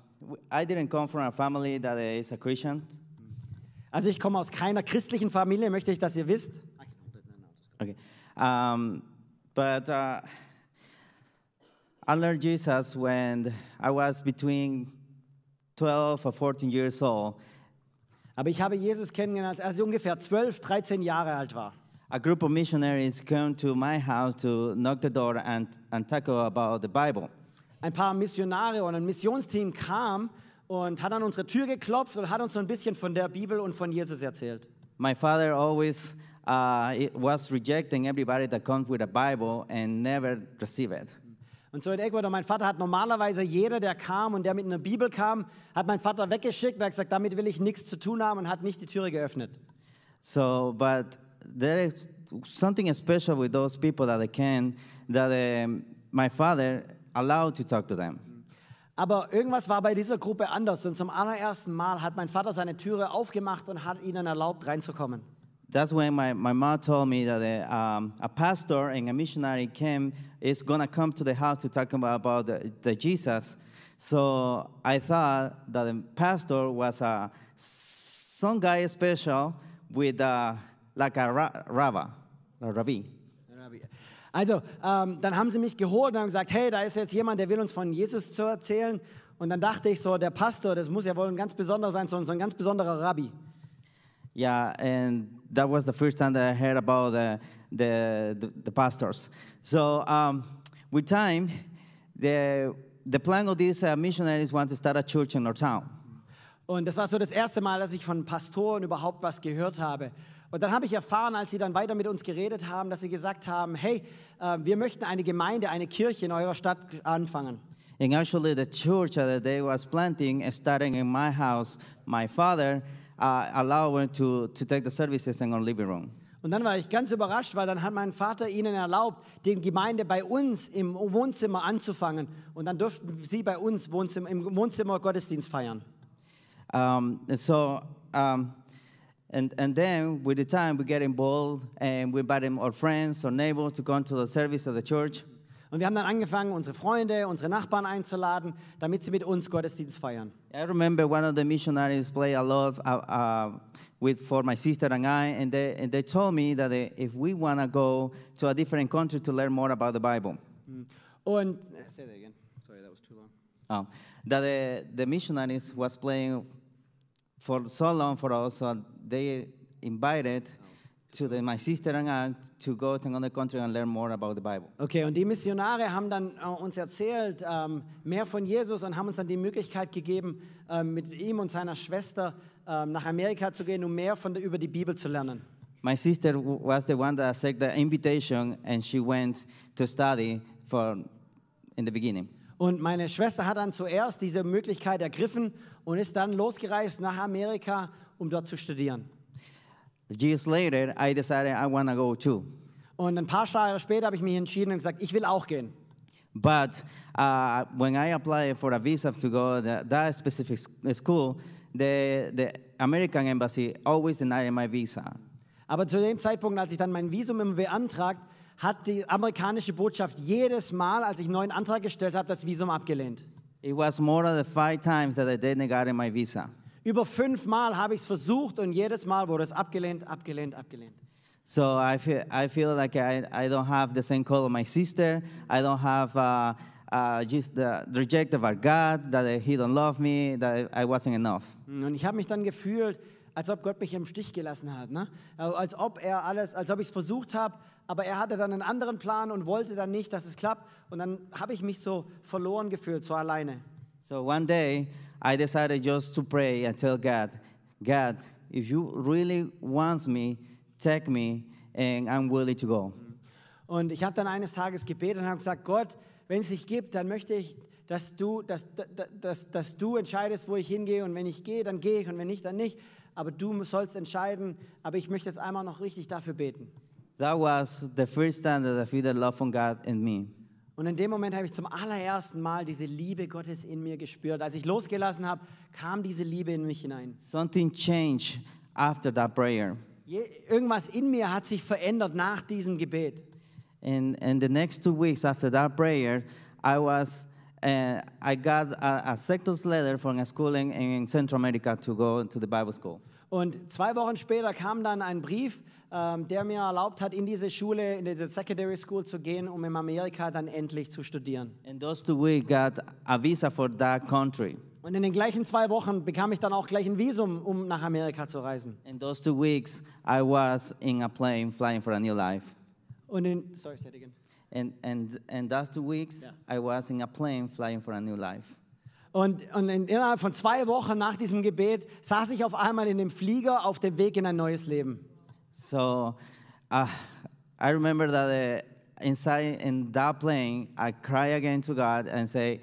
I didn't come from a family that is a Christian. Also ich komme aus keiner christlichen Familie, möchte ich, dass ihr wisst. Okay. Um, but uh, I learned Jesus when I was between 12 or 14 years old. Aber ich habe Jesus kennengelernt, als er ungefähr 12, 13 Jahre alt war. A group of missionaries came to my house to knock the door and, and talk about the Bible. Ein paar Missionare und ein Missionsteam kam und hat an unsere Tür geklopft und hat uns so ein bisschen von der Bibel und von Jesus erzählt. My father always uh, was rejecting everybody that comes with a Bible and never receive it. Und so in Ecuador, mein Vater hat normalerweise jeder, der kam und der mit einer Bibel kam, hat mein Vater weggeschickt und hat gesagt, damit will ich nichts zu tun haben und hat nicht die Türe geöffnet. So, but there is something special with those people that they can, that um, my father allowed to talk to them. Aber irgendwas war bei dieser Gruppe anders und zum allerersten Mal hat mein Vater seine Türe aufgemacht und hat ihnen erlaubt, reinzukommen. That's when my, my mom told me that a, um, a pastor and a missionary came, is gonna come to the house to talk about, about the, the Jesus. So I thought that the pastor was a, some guy special with a, like a rabbi, a rabbi. Also, ähm, dann haben sie mich geholt und haben gesagt, hey, da ist jetzt jemand, der will uns von Jesus zu erzählen. Und dann dachte ich so, der Pastor, das muss ja wohl ein ganz besonderer sein, so ein ganz besonderer Rabbi. Yeah, and that was the first time that I heard about the, the, the, the pastors. So um, with time, the, the plan of these uh, missionaries want to start a church in our town. Und das war so das erste Mal, dass ich von Pastoren überhaupt was gehört habe. Und dann habe ich erfahren, als sie dann weiter mit uns geredet haben, dass sie gesagt haben, hey, äh, wir möchten eine Gemeinde, eine Kirche in eurer Stadt anfangen. And actually the church that they was planting, starting in my house, my father uh, allowed to, to take the services in our living room. Und dann war ich ganz überrascht, weil dann hat mein Vater ihnen erlaubt, die Gemeinde bei uns im Wohnzimmer anzufangen. Und dann durften sie bei uns Wohnzimmer, im Wohnzimmer Gottesdienst feiern. Um, so um, And, and then with the time, we get involved and we invite our friends or neighbors to come to the service of the church. Und wir haben dann angefangen, unsere Freunde, unsere Nachbarn einzuladen, damit sie mit uns Gottesdienst feiern. I remember one of the missionaries played a lot uh, uh, with, for my sister and I, and they, and they told me that they, if we want to go to a different country to learn more about the Bible, Und, äh, say that again. Sorry, that was too long. um, that the, the missionaries was playing for so long for us, so they invited to the, my sister and I to go to another country and learn more about the Bible. Okay, und die Missionare haben dann äh, uns erzählt ähm, mehr von Jesus und haben uns dann die Möglichkeit gegeben, ähm, mit ihm und seiner Schwester ähm, nach Amerika zu gehen, um mehr von über die Bibel zu lernen. My sister was the one that accepted the invitation, and she went to study for in the beginning. Und meine Schwester hat dann zuerst diese Möglichkeit ergriffen und ist dann losgereist nach Amerika, um dort zu studieren. Years later, I decided I want to go too. Und ein paar Jahre später habe ich mich entschieden und gesagt, ich will auch gehen. But uh, when I applied for a visa to go to that specific school, the, the American embassy always denied my visa. Aber zu dem Zeitpunkt, als ich dann mein Visum immer beantragt, hat die amerikanische Botschaft jedes Mal, als ich einen neuen Antrag gestellt habe, das Visum abgelehnt. It was more than five times that they negated my visa. Über fünf Mal habe ich es versucht und jedes Mal wurde es abgelehnt, abgelehnt, abgelehnt. So I feel, I feel like I, I don't have the same call of my sister. I don't have uh, uh, just the reject of our God, that he don't love me, that I wasn't enough. Und ich habe mich dann gefühlt, als ob Gott mich im Stich gelassen hat. Ne? Als ob er alles, als ob ich es versucht habe, aber er hatte dann einen anderen Plan und wollte dann nicht, dass es klappt. Und dann habe ich mich so verloren gefühlt, so alleine. So one day, I decided just to pray and tell God, God, if you really want me, take me, and I'm willing to go. Und ich habe dann eines Tages gebetet und habe gesagt, Gott, wenn es dich gibt, dann möchte ich, dass du, dass, dass, dass, dass du entscheidest, wo ich hingehe. Und wenn ich gehe, dann gehe ich und wenn nicht, dann nicht. Aber du sollst entscheiden. Aber ich möchte jetzt einmal noch richtig dafür beten. That was the first time that I feel the love from God in me. Und in dem Moment habe ich zum allerersten Mal diese Liebe Gottes in mir gespürt. Als ich losgelassen habe, kam diese Liebe in mich hinein. Something changed after that prayer. Je, irgendwas in mir hat sich verändert nach diesem Gebet. And, and the next two weeks after that prayer, I was, uh, I got a, a letter from a school in, in Central America to go to the Bible school. Und zwei Wochen später kam dann ein Brief, ähm, der mir erlaubt hat, in diese Schule, in diese Secondary School zu gehen, um in Amerika dann endlich zu studieren. And those two weeks got a visa for that country. Und in den gleichen zwei Wochen bekam ich dann auch gleich ein Visum, um nach Amerika zu reisen. In those two weeks, I was in a plane flying for a new life. Und in, sorry, say it again. And, and, and those two weeks, Yeah. I was in a plane flying for a new life. Und, und in, innerhalb von zwei Wochen nach diesem Gebet saß ich auf einmal in dem Flieger auf dem Weg in ein neues Leben. So uh, I remember that uh, inside in that plane, I cry again to God and say,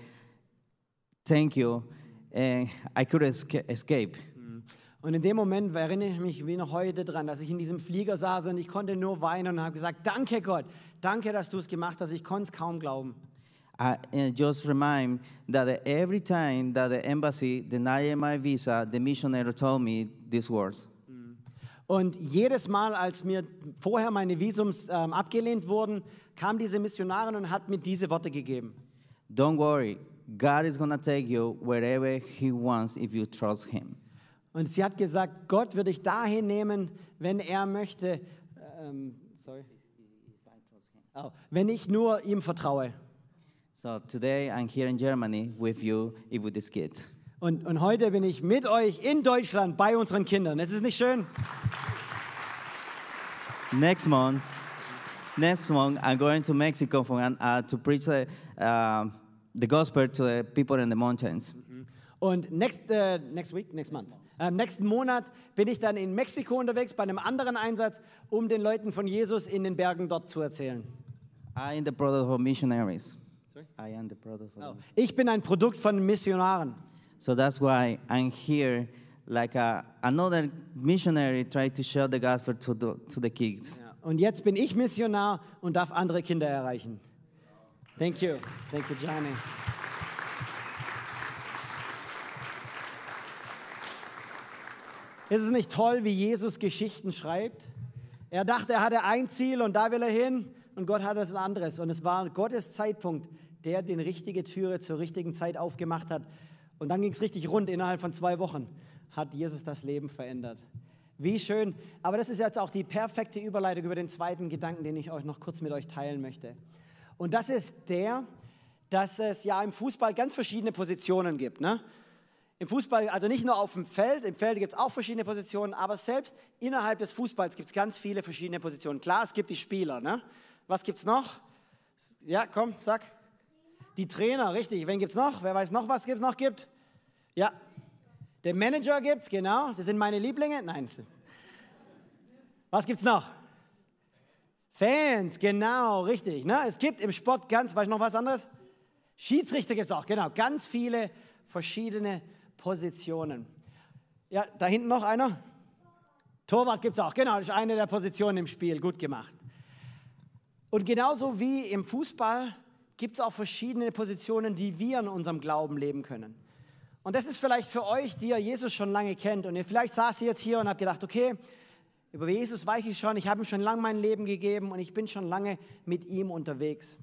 Thank you. And I could esca- escape. Und in dem Moment erinnere ich mich wie noch heute dran, dass ich in diesem Flieger saß und ich konnte nur weinen und habe gesagt, danke Gott, danke, dass du es gemacht hast. Ich konnte es kaum glauben. I and just remind that every time that the embassy denied my visa, the missionary told me these words. Und jedes Mal, als mir vorher meine Visums ähm, abgelehnt wurden, kam diese Missionarin und hat mir diese Worte gegeben. Don't worry, God is to take you wherever He wants if you trust Him. Und sie hat gesagt, Gott wird dich dahin nehmen, wenn er möchte, ähm, sorry. Oh, wenn ich nur ihm vertraue. So today I'm here in Germany with you, with this kid. Und, und heute bin ich mit euch in Deutschland bei unseren Kindern. Es ist nicht schön? Next month, next month I'm going to Mexico for, an- uh, to preach the, uh, the gospel to the people in the mountains. Und next, äh, next week, next month, ähm, nächsten Monat bin ich dann in Mexiko unterwegs bei einem anderen Einsatz, um den Leuten von Jesus in den Bergen dort zu erzählen. I am the product of missionaries. Sorry? I am the product of Oh. Ich bin ein Produkt von Missionaren. So that's why I'm here like a, another missionary trying to share the gospel to the, to the kids. Und jetzt bin ich Missionar und darf andere Kinder erreichen. Thank you. Thank you, Johnny. Ist es nicht toll, wie Jesus Geschichten schreibt? Er dachte, er hatte ein Ziel und da will er hin und Gott hatte ein anderes. Und es war Gottes Zeitpunkt, der die richtige Türe zur richtigen Zeit aufgemacht hat. Und dann ging es richtig rund. Innerhalb von zwei Wochen hat Jesus das Leben verändert. Wie schön. Aber das ist jetzt auch die perfekte Überleitung über den zweiten Gedanken, den ich euch noch kurz mit euch teilen möchte. Und das ist der, dass es ja im Fußball ganz verschiedene Positionen gibt. Ne? Im Fußball, also nicht nur auf dem Feld, im Feld gibt es auch verschiedene Positionen, aber selbst innerhalb des Fußballs gibt es ganz viele verschiedene Positionen. Klar, es gibt die Spieler. Ne? Was gibt es noch? Ja, komm, sag. Die Trainer, richtig. Wen gibt es noch? Wer weiß noch, was es noch gibt? Ja, den Manager gibt es, genau. Das sind meine Lieblinge. Nein. Was gibt es noch? Fans, genau, richtig. Ne? Es gibt im Sport ganz, weißt du noch was anderes? Schiedsrichter gibt es auch, genau. Ganz viele verschiedene Positionen. Ja, da hinten noch einer. Torwart gibt es auch, genau. Das ist eine der Positionen im Spiel. Gut gemacht. Und genauso wie im Fußball gibt es auch verschiedene Positionen, die wir in unserem Glauben leben können. Und das ist vielleicht für euch, die ihr Jesus schon lange kennt und ihr vielleicht saß ihr jetzt hier und habt gedacht, okay, über Jesus weiß ich schon, ich habe ihm schon lange mein Leben gegeben und ich bin schon lange mit ihm unterwegs.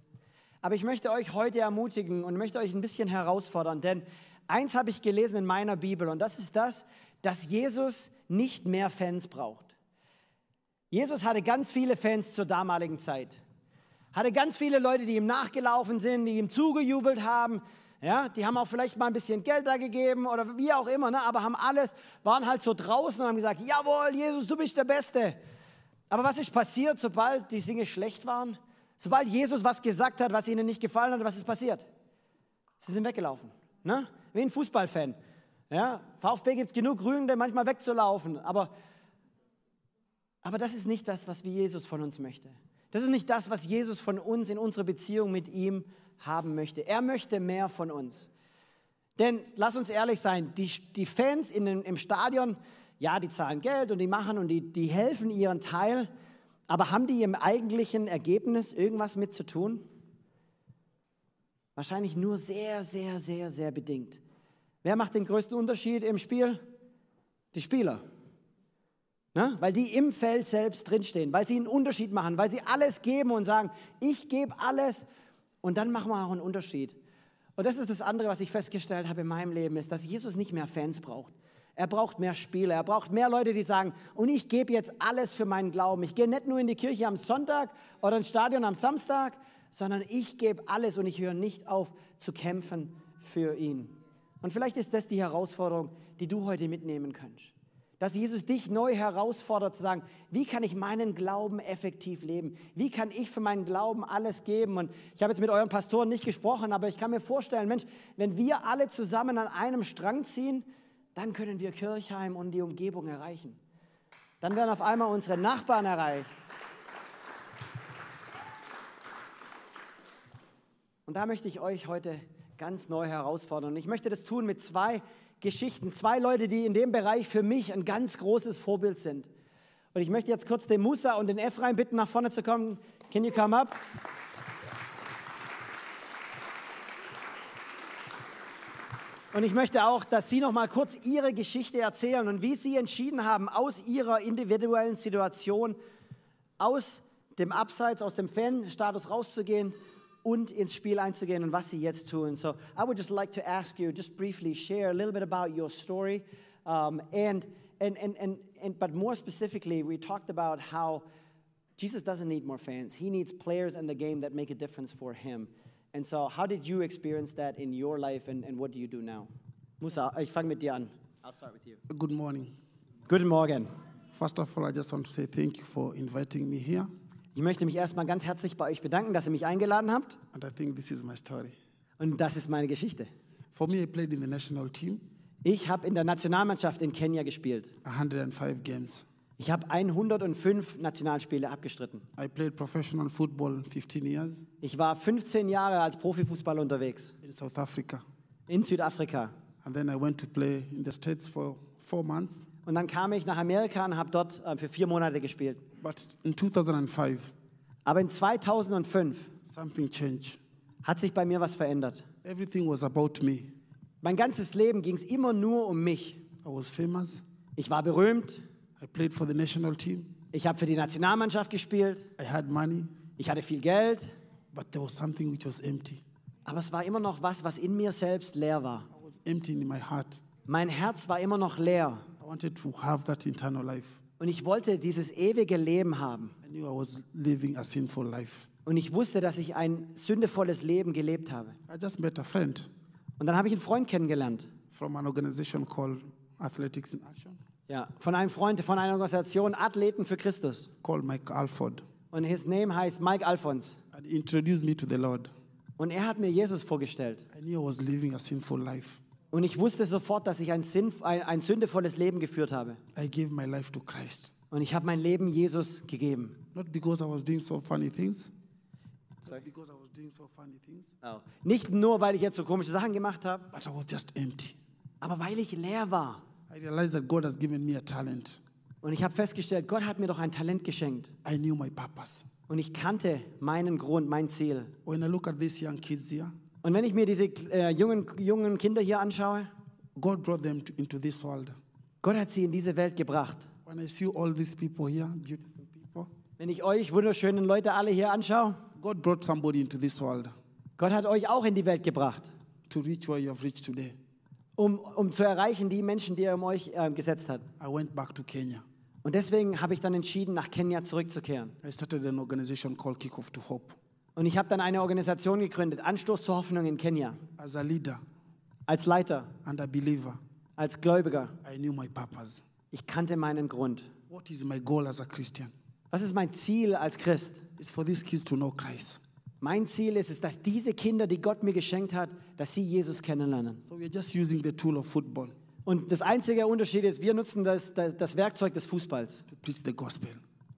Aber ich möchte euch heute ermutigen und möchte euch ein bisschen herausfordern, denn eins habe ich gelesen in meiner Bibel und das ist das, dass Jesus nicht mehr Fans braucht. Jesus hatte ganz viele Fans zur damaligen Zeit. Hatte ganz viele Leute, die ihm nachgelaufen sind, die ihm zugejubelt haben, ja, die haben auch vielleicht mal ein bisschen Geld da gegeben oder wie auch immer, ne? aber haben alles, waren halt so draußen und haben gesagt, jawohl, Jesus, du bist der Beste. Aber was ist passiert, sobald die Dinge schlecht waren? Sobald Jesus was gesagt hat, was ihnen nicht gefallen hat, was ist passiert? Sie sind weggelaufen. Ne? Wie ein Fußballfan. Ja, VfB gibt es genug Gründe, manchmal wegzulaufen, aber, aber das ist nicht das, was Jesus von uns möchte. Das ist nicht das, was Jesus von uns in unserer Beziehung mit ihm haben möchte. Er möchte mehr von uns. Denn lass uns ehrlich sein, die, die Fans in im Stadion, ja, die zahlen Geld und die machen und die, die helfen ihren Teil, aber haben die im eigentlichen Ergebnis irgendwas mit zu tun? Wahrscheinlich nur sehr, sehr, sehr, sehr bedingt. Wer macht den größten Unterschied im Spiel? Die Spieler. Ne? Weil die im Feld selbst drinstehen, weil sie einen Unterschied machen, weil sie alles geben und sagen, ich gebe alles und dann machen wir auch einen Unterschied. Und das ist das andere, was ich festgestellt habe in meinem Leben, ist, dass Jesus nicht mehr Fans braucht. Er braucht mehr Spieler, er braucht mehr Leute, die sagen, und ich gebe jetzt alles für meinen Glauben. Ich gehe nicht nur in die Kirche am Sonntag oder ins Stadion am Samstag, sondern ich gebe alles und ich höre nicht auf zu kämpfen für ihn. Und vielleicht ist das die Herausforderung, die du heute mitnehmen kannst dass Jesus dich neu herausfordert zu sagen, wie kann ich meinen Glauben effektiv leben? Wie kann ich für meinen Glauben alles geben? Und ich habe jetzt mit euren Pastoren nicht gesprochen, aber ich kann mir vorstellen, Mensch, wenn wir alle zusammen an einem Strang ziehen, dann können wir Kirchheim und die Umgebung erreichen. Dann werden auf einmal unsere Nachbarn erreicht. Und da möchte ich euch heute ganz neu herausfordern. Und ich möchte das tun mit zwei Geschichten. Zwei Leute, die in dem Bereich für mich ein ganz großes Vorbild sind. Und ich möchte jetzt kurz den Musa und den Ephraim bitten, nach vorne zu kommen. Can you come up? Und ich möchte auch, dass Sie noch mal kurz Ihre Geschichte erzählen und wie Sie entschieden haben, aus Ihrer individuellen Situation, aus dem Abseits, aus dem Fan-Status rauszugehen und ins Spiel einzugehen und was sie jetzt tun. So I would just like to ask you, just briefly share a little bit about your story, um, and, and, and, and, and but more specifically, we talked about how Jesus doesn't need more fans. He needs players in the game that make a difference for him. And so, how did you experience that in your life, and, and what do you do now? Musa, ich fange mit dir an. I'll start with you. Good morning. Good Morgen. First of all, I just want to say thank you for inviting me here. Ich möchte mich erstmal ganz herzlich bei euch bedanken, dass ihr mich eingeladen habt. And I think this is my story. Und das ist meine Geschichte. For me, I played in the national team, Ich habe in der Nationalmannschaft in Kenia gespielt. 105 games. Ich habe 105 Nationalspiele abgestritten. I played professional football 15 years Ich war 15 Jahre als Profifußballer unterwegs in South Africa. in Südafrika. And then I went to play in the States for four months. Und dann kam ich nach Amerika und habe dort äh, für vier Monate gespielt. But in 2005, Aber in 2005 something changed. hat sich bei mir was verändert. Everything was about me. Mein ganzes Leben ging es immer nur um mich. I was famous. Ich war berühmt. I played for the national team. Ich habe für die Nationalmannschaft gespielt. I had money, Ich hatte viel Geld. but there was something which was empty. Aber es war immer noch was, was in mir selbst leer war. I was empty in my heart. Mein Herz war immer noch leer. I wanted to have that eternal life. Und ich wollte dieses ewige Leben haben. I knew I was living a sinful life. Und ich wusste, dass ich ein sündevolles Leben gelebt habe. I just met a friend Und dann habe ich einen Freund kennengelernt. from an organization called Athletics in Action, Ja, von einem Freund von einer Organisation Athleten für Christus. called Mike Alford. Und his name heißt Mike Alphons. And he introduced me to the Lord. Und er hat mir Jesus vorgestellt. I knew I was living a sinful life. Und ich wusste sofort, dass ich ein, Sinn, ein, ein sündevolles Leben geführt habe. I gave my life to Christ. Und ich habe mein Leben Jesus gegeben. Not because I was doing so funny things, because I was doing so funny things, Nicht nur, weil ich jetzt so komische Sachen gemacht habe, but I was just empty. aber weil ich leer war. I realized that God has given me a talent. Und ich habe festgestellt, Gott hat mir doch ein Talent geschenkt. I knew my purpose. Und ich kannte meinen Grund, mein Ziel. When I look at these young kids here, Und wenn ich mir diese äh, jungen, jungen Kinder hier anschaue, God brought them to, into this world. Gott hat sie in diese Welt gebracht. When I see all these people here, beautiful people, Wenn ich euch wunderschönen Leute alle hier anschaue, God brought somebody into this world Gott hat euch auch in die Welt gebracht, to reach where you have reached today. um, um zu erreichen die Menschen, die er um euch äh, gesetzt hat. I went back to Kenya. Und deswegen habe ich dann entschieden, nach Kenia zurückzukehren. I started an organization called Kick Off to Hope. Und ich habe dann eine Organisation gegründet, Anstoß zur Hoffnung in Kenia. As a leader Als Leiter, and a believer, als Gläubiger. I knew my purpose. Ich kannte meinen Grund. What is my goal as a Christian? Was ist mein Ziel als Christ? It's for these kids to know Christ. Mein Ziel ist es, dass diese Kinder, die Gott mir geschenkt hat, dass sie Jesus kennenlernen. So we're just using the tool of football Und das einzige Unterschied ist, wir nutzen das, das, das Werkzeug des Fußballs, to preach the gospel.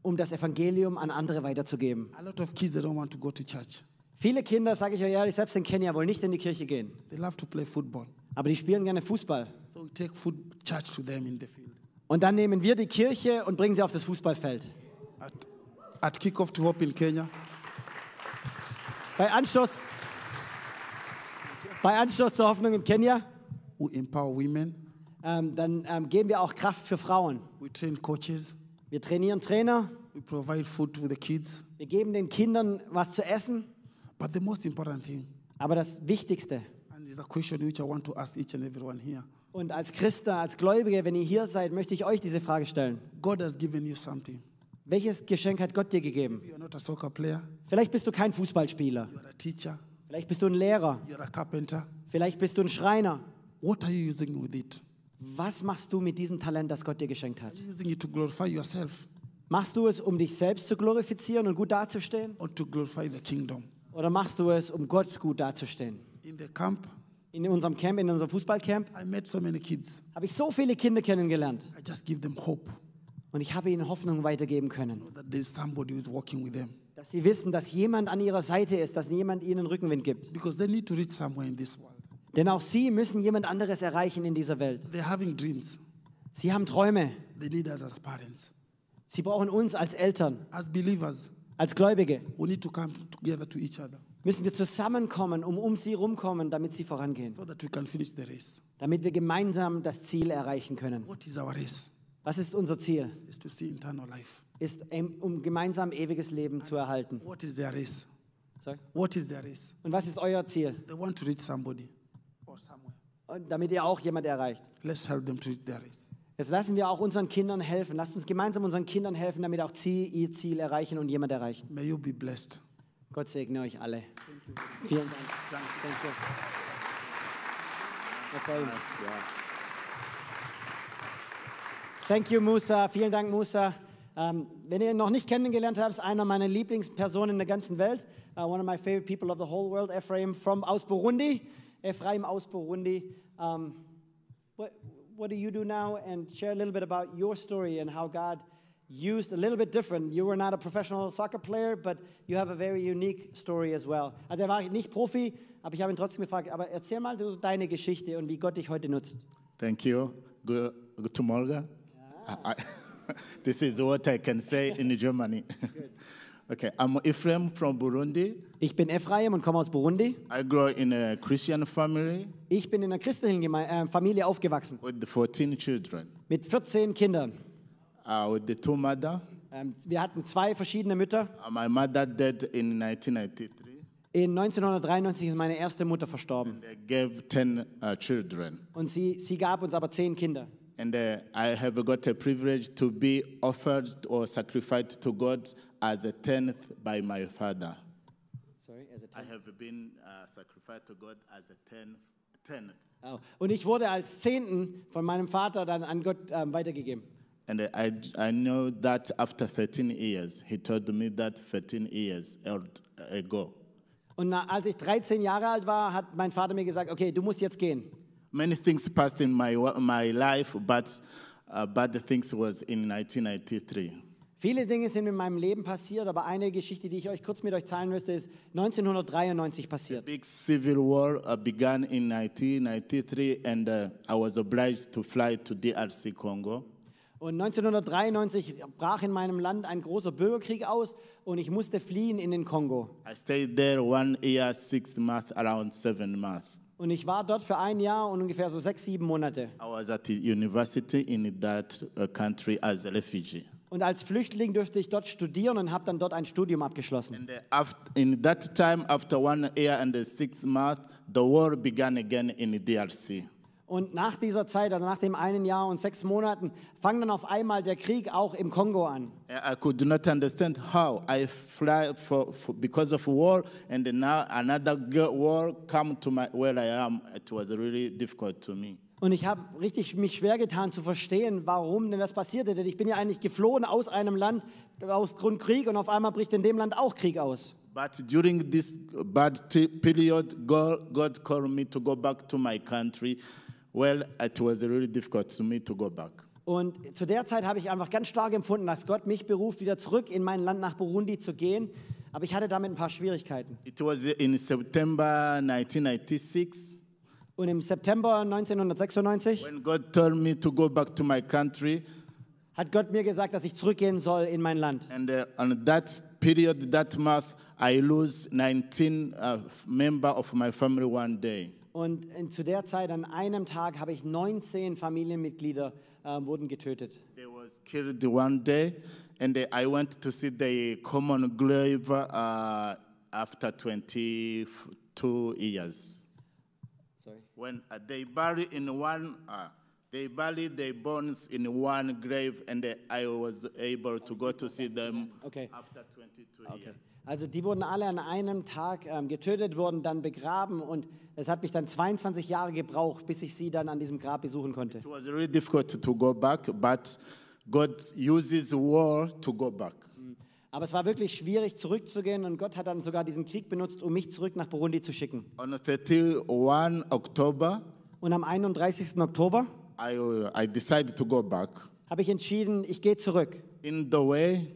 Um das Evangelium an andere weiterzugeben. A lot of kids they don't want to go to church. Viele Kinder, sage ich euch ehrlich, selbst in Kenia wollen nicht in die Kirche gehen. They love to play football. Aber die spielen gerne Fußball. So we take food, church to them in the field. Und dann nehmen wir die Kirche und bringen sie auf das Fußballfeld. At, at Kickoff to Hope in Kenya, Bei Anstoß, bei Anstoß zur Hoffnung in Kenia, we empower women. ähm, dann ähm, geben wir auch Kraft für Frauen. We train coaches. Wir trainieren Trainer, We provide food to the kids. wir geben den Kindern was zu essen. But the most important thing, Aber das Wichtigste, and it's a question which I want to ask each and everyone here und als Christen, als Gläubige, wenn ihr hier seid, möchte ich euch diese Frage stellen. God has given you something. Welches Geschenk hat Gott dir gegeben? You're not a soccer player, Vielleicht bist du kein Fußballspieler. you're a teacher, Vielleicht bist du ein Lehrer. you're a carpenter. Vielleicht bist du ein Schreiner. What are you using with it? Was machst du mit diesem Talent, das Gott dir geschenkt hat? Using it to glorify yourself Machst du es, um dich selbst zu glorifizieren und gut dazustehen? or to glorify the kingdom? Oder machst du es, um Gott gut dazustehen? In the camp, In unserem Camp, in unserem Fußballcamp, I met so many kids. habe ich so viele Kinder kennengelernt. I just give them hope Und ich habe ihnen Hoffnung weitergeben können. that there is somebody who is walking with them. Dass sie wissen, dass jemand an ihrer Seite ist, dass jemand ihnen Rückenwind gibt. Because they need to reach somewhere in this world. Denn auch sie müssen jemand anderes erreichen in dieser Welt. They're having dreams. Sie haben Träume. They need us as parents. Sie brauchen uns als Eltern, As believers, als Gläubige. we need to come together to each other Müssen wir zusammenkommen, um um sie rumkommen, damit sie vorangehen. so that we can finish the race. Damit wir gemeinsam das Ziel erreichen können. What is our race? Was ist unser Ziel? Is to see eternal life. Ist, um gemeinsam ewiges Leben zu erhalten. What is their race? Sorry. What is their race? Und was ist euer Ziel? They want to reach somebody. Und damit ihr auch jemand erreicht. Let's help them to their. Jetzt lassen wir auch unseren Kindern helfen. Lasst uns gemeinsam unseren Kindern helfen, damit auch sie ihr Ziel erreichen und jemand erreichen. May you be blessed. Gott segne euch alle. Vielen Dank. Danke. Okay. Thank you, Musa. Vielen Dank, Musa. Ähm, wenn ihr ihn noch nicht kennengelernt habt, ist einer meiner Lieblingspersonen in der ganzen Welt. Uh, one of my favorite people of the whole world, Ephraim from aus Burundi. Ephraim aus Burundi. Um, what, what do you do now? And share a little bit about your story and how God used a little bit different. You were not a professional soccer player, but you have a very unique story as well. Also er war nicht Profi, aber ich habe ihn trotzdem gefragt, aber erzähl mal du deine Geschichte und wie Gott dich heute nutzt. Thank you. Good, good morning. I, I, this is what I can say in Germany. Okay, I'm Ephraim from Burundi. Ich bin Ephraim und komme aus Burundi. I grew in a Christian family Ich bin in einer christlichen Geme äh, Familie aufgewachsen with 14 children. mit 14 Kindern. Uh, with the two mother. Ähm, wir hatten zwei verschiedene Mütter. Uh, my mother died in 1993. In 1993 ist meine erste Mutter verstorben They gave 10 uh, children. und sie, sie gab uns aber zehn Kinder. And uh, I have got a privilege to be offered or sacrificed to God as a tenth by my father. Sorry, as a I have been uh, sacrificed to God as a tenth. tenth. Oh. Und ich wurde als Zehnten von meinem Vater dann an Gott ähm, weitergegeben. And uh, I, I know that after 13 years, he told me that 13 years old ago. Und na, als ich 13 Jahre alt war, hat mein Vater mir gesagt, okay, du musst jetzt gehen. Many things passed in my, my life, but uh, bad things was in 1993. Viele Dinge sind in meinem Leben passiert, aber eine Geschichte, die ich euch kurz mit euch teilen möchte, ist 1993 passiert. Big civil war uh, began in 1993, and uh, I was obliged to fly to DRC Congo. Und 1993 brach in meinem Land ein großer Bürgerkrieg aus und ich musste fliehen in den Kongo. I stayed there one year, six months, around seven months. Und ich war dort für ein Jahr und ungefähr so sechs, sieben Monate. I was at the university in that uh, country as a refugee. Und als Flüchtling durfte ich dort studieren und habe dann dort ein Studium abgeschlossen. And uh, after, in that time, after one year and six months, the war began again in the DRC. Und nach dieser Zeit, also nach dem einen Jahr und sechs Monaten, fang dann auf einmal der Krieg auch im Kongo an. I could not understand how I fly for, for because of war, and now another war come to my where I am. It was really difficult to me. Und ich habe richtig mich schwer getan zu verstehen, warum denn das passierte. Denn ich bin ja eigentlich geflohen aus einem Land aufgrund Krieg und auf einmal bricht in dem Land auch Krieg aus. But during this bad period, God, God called me to go back to my country. Well, it was really difficult to me to go back. Und zu der Zeit habe ich einfach ganz stark empfunden, dass Gott mich beruft, wieder zurück in mein Land nach Burundi zu gehen. Aber ich hatte damit ein paar Schwierigkeiten. It was in September 1996 Und im September 1996 when God told me to go back to my country. hat Gott mir gesagt, dass ich zurückgehen soll in mein Land. And uh, on that period, that month, I lose 19 uh, member of my family one day. Und in, zu der Zeit, an einem Tag, habe ich 19 Familienmitglieder äh, wurden getötet. They was killed one day, and uh, I went to see the common grave uh, after 22 years. When uh, they bury in one, uh, they bury their bones in one grave, and uh, I was able to go to see them Okay. after 22 years. Also die wurden alle an einem Tag ähm, getötet, wurden dann begraben und es hat mich dann 22 Jahre gebraucht, bis ich sie dann an diesem Grab besuchen konnte. It was really difficult to go back, but God uses war to go back. Aber es war wirklich schwierig zurückzugehen und Gott hat dann sogar diesen Krieg benutzt, um mich zurück nach Burundi zu schicken. On 31 October, Und am 31. Oktober I, uh, I decided to go back. habe ich entschieden, ich gehe zurück. In the way,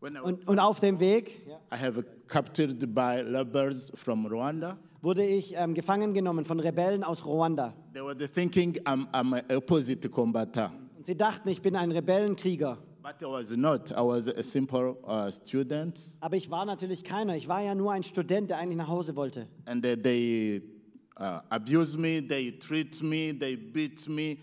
when I, Und, und auf dem Weg I have captured by rebels from Rwanda. wurde ich ähm, gefangen genommen von Rebellen aus Ruanda. They were thinking I'm, I'm an opposite combatant, Und sie dachten, ich bin ein Rebellenkrieger. But I was not. I was a simple uh, student, Aber ich war natürlich keiner. Ich war ja nur ein Student, der eigentlich nach Hause wollte. and uh, they uh, abuse me, they treat me, they beat me.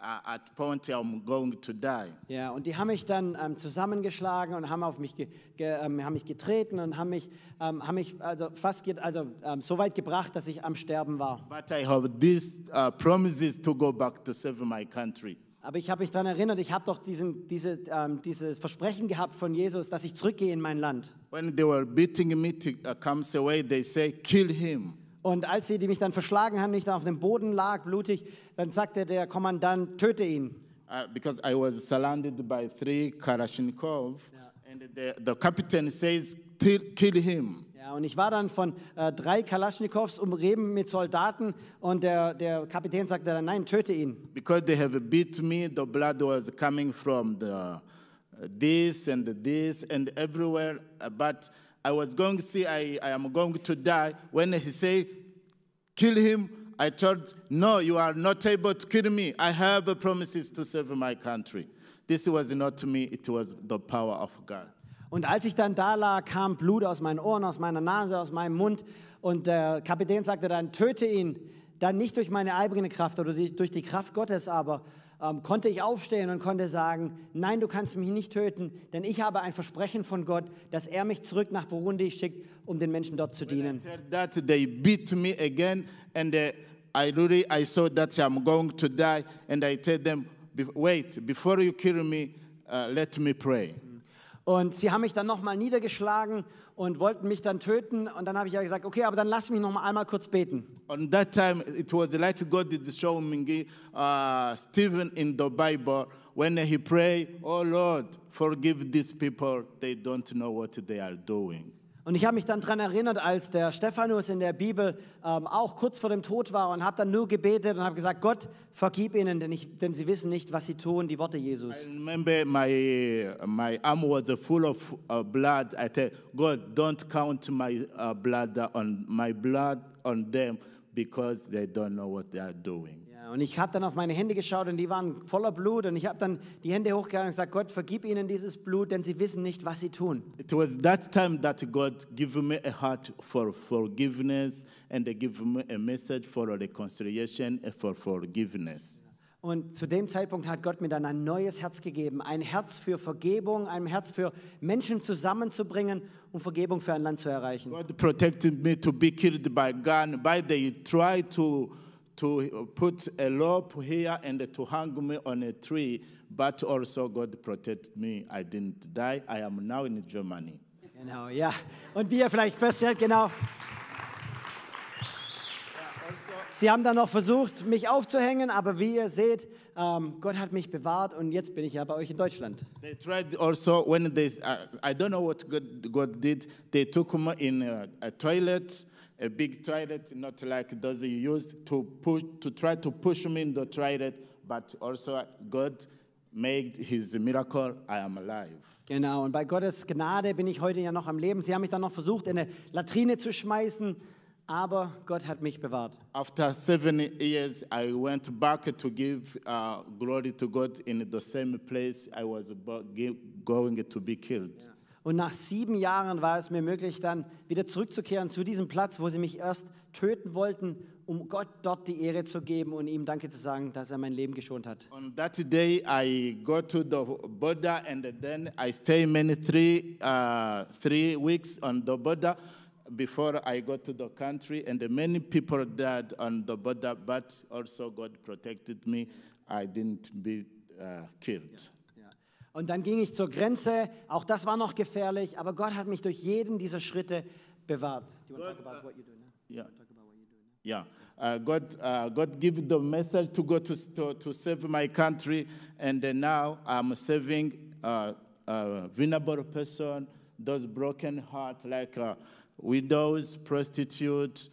Uh, at point I'm going to die. Ja, und die haben mich dann ähm, zusammengeschlagen und haben auf mich, ge, ge, ähm, haben mich getreten und haben mich, ähm, haben mich also fast ge, also, ähm, so weit gebracht, dass ich am Sterben war. But I have these uh, promises to go back to save my country. Aber ich habe mich daran erinnert, ich habe doch diesen, diese, ähm, dieses Versprechen gehabt von Jesus, dass ich zurückgehe in mein Land. When they were beating me to uh, come away, they say, kill him. Und als sie die mich dann verschlagen haben, ich da auf dem Boden lag, blutig, dann sagte der Kommandant, töte ihn. Uh, because I was surrounded by three Kalashnikov, and the, the captain says, "Kill- kill him. Und ich war dann von äh, drei Kalaschnikows umgeben mit Soldaten und der, der Kapitän sagte dann, nein, töte ihn. Because they have beat me, the blood was coming from the, uh, this and this and everywhere. Uh, but I was going to see I, I am going to die. When he said, kill him, I told, no, you are not able to kill me. I have promises to serve my country. This was not me, it was the power of God. Und als ich dann da lag, kam Blut aus meinen Ohren, aus meiner Nase, aus meinem Mund. Und der Kapitän sagte dann, töte ihn. Dann nicht durch meine eigene Kraft oder die, durch die Kraft Gottes, aber ähm, konnte ich aufstehen und konnte sagen, nein, du kannst mich nicht töten, denn ich habe ein Versprechen von Gott, dass er mich zurück nach Burundi schickt, um den Menschen dort zu dienen. That they beat me again, and uh, I really I saw that I'm going to die, and I tell them, "Be- wait, before you kill me, uh, let me pray. Und sie haben mich dann nochmal niedergeschlagen und wollten mich dann töten. Und dann habe ich ja gesagt, okay, aber dann lass mich noch mal einmal kurz beten. On that time, it was like God did show me uh, Stephen in the Bible when he prayed, "Oh Lord, forgive these people; they don't know what they are doing." Und ich habe mich dann daran erinnert, als der Stephanus in der Bibel ähm, auch kurz vor dem Tod war und habe dann nur gebetet und habe gesagt, Gott, vergib ihnen, denn, ich, denn sie wissen nicht, was sie tun, die Worte Jesus. I remember my my arm was full of uh, blood. I said, God, don't count my uh, blood on my blood on them because they don't know what they are doing. Und ich habe dann auf meine Hände geschaut und die waren voller Blut und ich habe dann die Hände hochgehalten und gesagt, Gott, vergib ihnen dieses Blut, denn sie wissen nicht, was sie tun. It was that time that God gave me a heart for forgiveness and they give me a message for reconciliation and for forgiveness. Und zu dem Zeitpunkt hat Gott mir dann ein neues Herz gegeben, ein Herz für Vergebung, ein Herz für Menschen zusammenzubringen, um Vergebung für ein Land zu erreichen. God protected me to be killed by gun, but they tried to to put a rope here and to hang me on a tree. But also God protected me. I didn't die. I am now in Germany. Genau, ja. Und wie ihr vielleicht feststellt, genau. Sie haben dann noch versucht, mich aufzuhängen, aber wie ihr seht, ähm, Gott hat mich bewahrt und jetzt bin ich ja bei euch in Deutschland. They tried also when they, uh, I don't know what God, God did. They took me in a, a toilet, a big toilet, not like those you used to push to try to push me in the toilet. But also God made His miracle. I am alive. Genau, und bei Gottes Gnade bin ich heute ja noch am Leben. Sie haben mich dann noch versucht, in eine Latrine zu schmeißen, aber Gott hat mich bewahrt. After seven years, I went back to give uh, glory to God in the same place I was going to be killed. Und nach sieben Jahren war es mir möglich, dann wieder zurückzukehren zu diesem Platz, wo sie mich erst töten wollten, um Gott dort die Ehre zu geben und ihm Danke zu sagen, dass er mein Leben geschont hat. On that day, I go to the border and then I stay many three, uh, three weeks on the border before I go to the country. And many people died on the border, but also God protected me. I didn't be uh, killed. Ja. Und dann ging ich zur Grenze, auch das war noch gefährlich, aber Gott hat mich durch jeden dieser Schritte bewahrt. Do you want to. Uh, God, uh, God gave the message to go to, to, to save my country, and then now I'm saving uh, uh, vulnerable person, those broken heart, like uh, widows, prostitutes,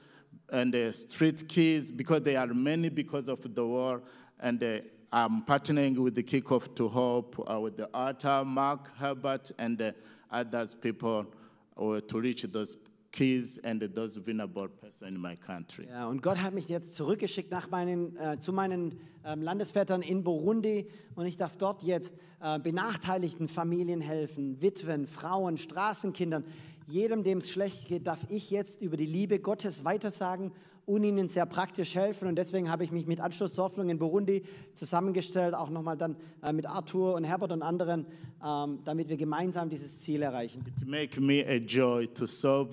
and uh, street kids, because there are many because of the war. And uh, I'm partnering with the Kickoff to Hope, uh, with the Arthur, Mark, Herbert, and uh, others people uh, to reach those kids and those vulnerable persons in my country. Ja, und Gott hat mich jetzt zurückgeschickt nach meinen, äh, zu meinen ähm, Landesvätern in Burundi und ich darf dort jetzt äh, benachteiligten Familien helfen, Witwen, Frauen, Straßenkindern. Jedem, dem es schlecht geht, darf ich jetzt über die Liebe Gottes weitersagen und ihnen sehr praktisch helfen. Und deswegen habe ich mich mit Anschluss zur Hoffnung in Burundi zusammengestellt, auch nochmal dann äh, mit Arthur und Herbert und anderen, ähm, damit wir gemeinsam dieses Ziel erreichen. It make me a joy to serve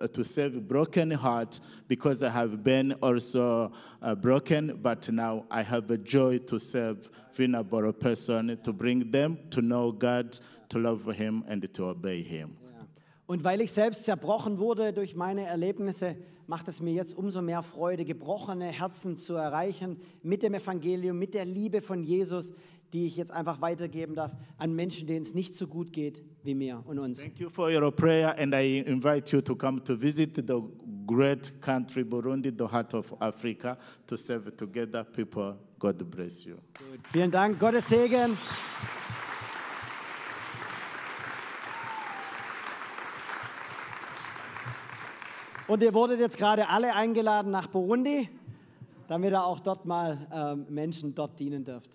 uh, to save broken heart because I have been also uh, broken, but now I have a joy to serve vulnerable person to bring them to know God, to love Him, and to obey Him. Ja. Und weil ich selbst zerbrochen wurde durch meine Erlebnisse, macht es mir jetzt umso mehr Freude, gebrochene Herzen zu erreichen mit dem Evangelium, mit der Liebe von Jesus, die ich jetzt einfach weitergeben darf an Menschen, denen es nicht so gut geht wie mir und uns. Thank you for your prayer, and I invite you to come to visit the great country Burundi, the heart of Africa, to serve together people. God bless you. Gut. Vielen Dank, Gottes Segen. Und ihr wurdet jetzt gerade alle eingeladen nach Burundi, damit ihr auch dort mal ähm, Menschen dort dienen dürft.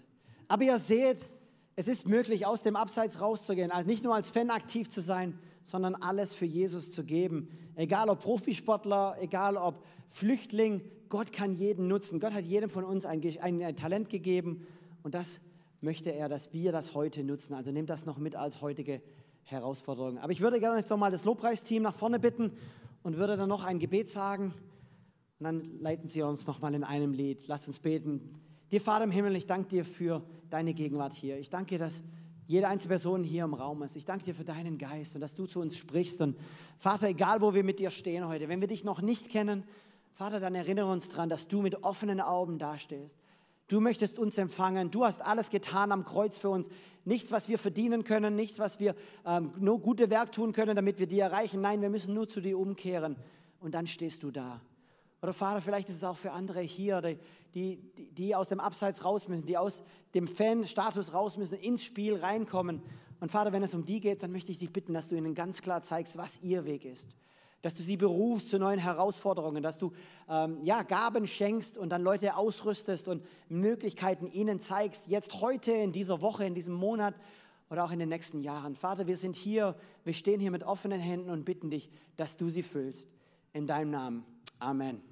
Aber ihr seht, Es ist möglich, aus dem Abseits rauszugehen, also nicht nur als Fan aktiv zu sein, sondern alles für Jesus zu geben. Egal ob Profisportler, egal ob Flüchtling, Gott kann jeden nutzen. Gott hat jedem von uns ein, ein, ein Talent gegeben und das möchte er, dass wir das heute nutzen. Also nehmt das noch mit als heutige Herausforderung. Aber ich würde gerne jetzt nochmal das Lobpreisteam nach vorne bitten und würde dann noch ein Gebet sagen. Und dann leiten sie uns nochmal in einem Lied. Lasst uns beten. Dir, Vater im Himmel, ich danke dir für deine Gegenwart hier. Ich danke dir, dass jede einzelne Person hier im Raum ist. Ich danke dir für deinen Geist und dass du zu uns sprichst. Und Vater, egal wo wir mit dir stehen heute, wenn wir dich noch nicht kennen, Vater, dann erinnere uns daran, dass du mit offenen Augen dastehst. Du möchtest uns empfangen. Du hast alles getan am Kreuz für uns. Nichts, was wir verdienen können, nichts, was wir ähm, nur gute Werk tun können, damit wir dir erreichen. Nein, wir müssen nur zu dir umkehren. Und dann stehst du da. Oder Vater, vielleicht ist es auch für andere hier, die, die, die aus dem Abseits raus müssen, die aus dem Fan-Status raus müssen, ins Spiel reinkommen. Und Vater, wenn es um die geht, dann möchte ich dich bitten, dass du ihnen ganz klar zeigst, was ihr Weg ist dass du sie berufst zu neuen Herausforderungen, dass du ähm, ja, Gaben schenkst und dann Leute ausrüstest und Möglichkeiten ihnen zeigst, jetzt heute, in dieser Woche, in diesem Monat oder auch in den nächsten Jahren. Vater, wir sind hier, wir stehen hier mit offenen Händen und bitten dich, dass du sie füllst. In deinem Namen. Amen.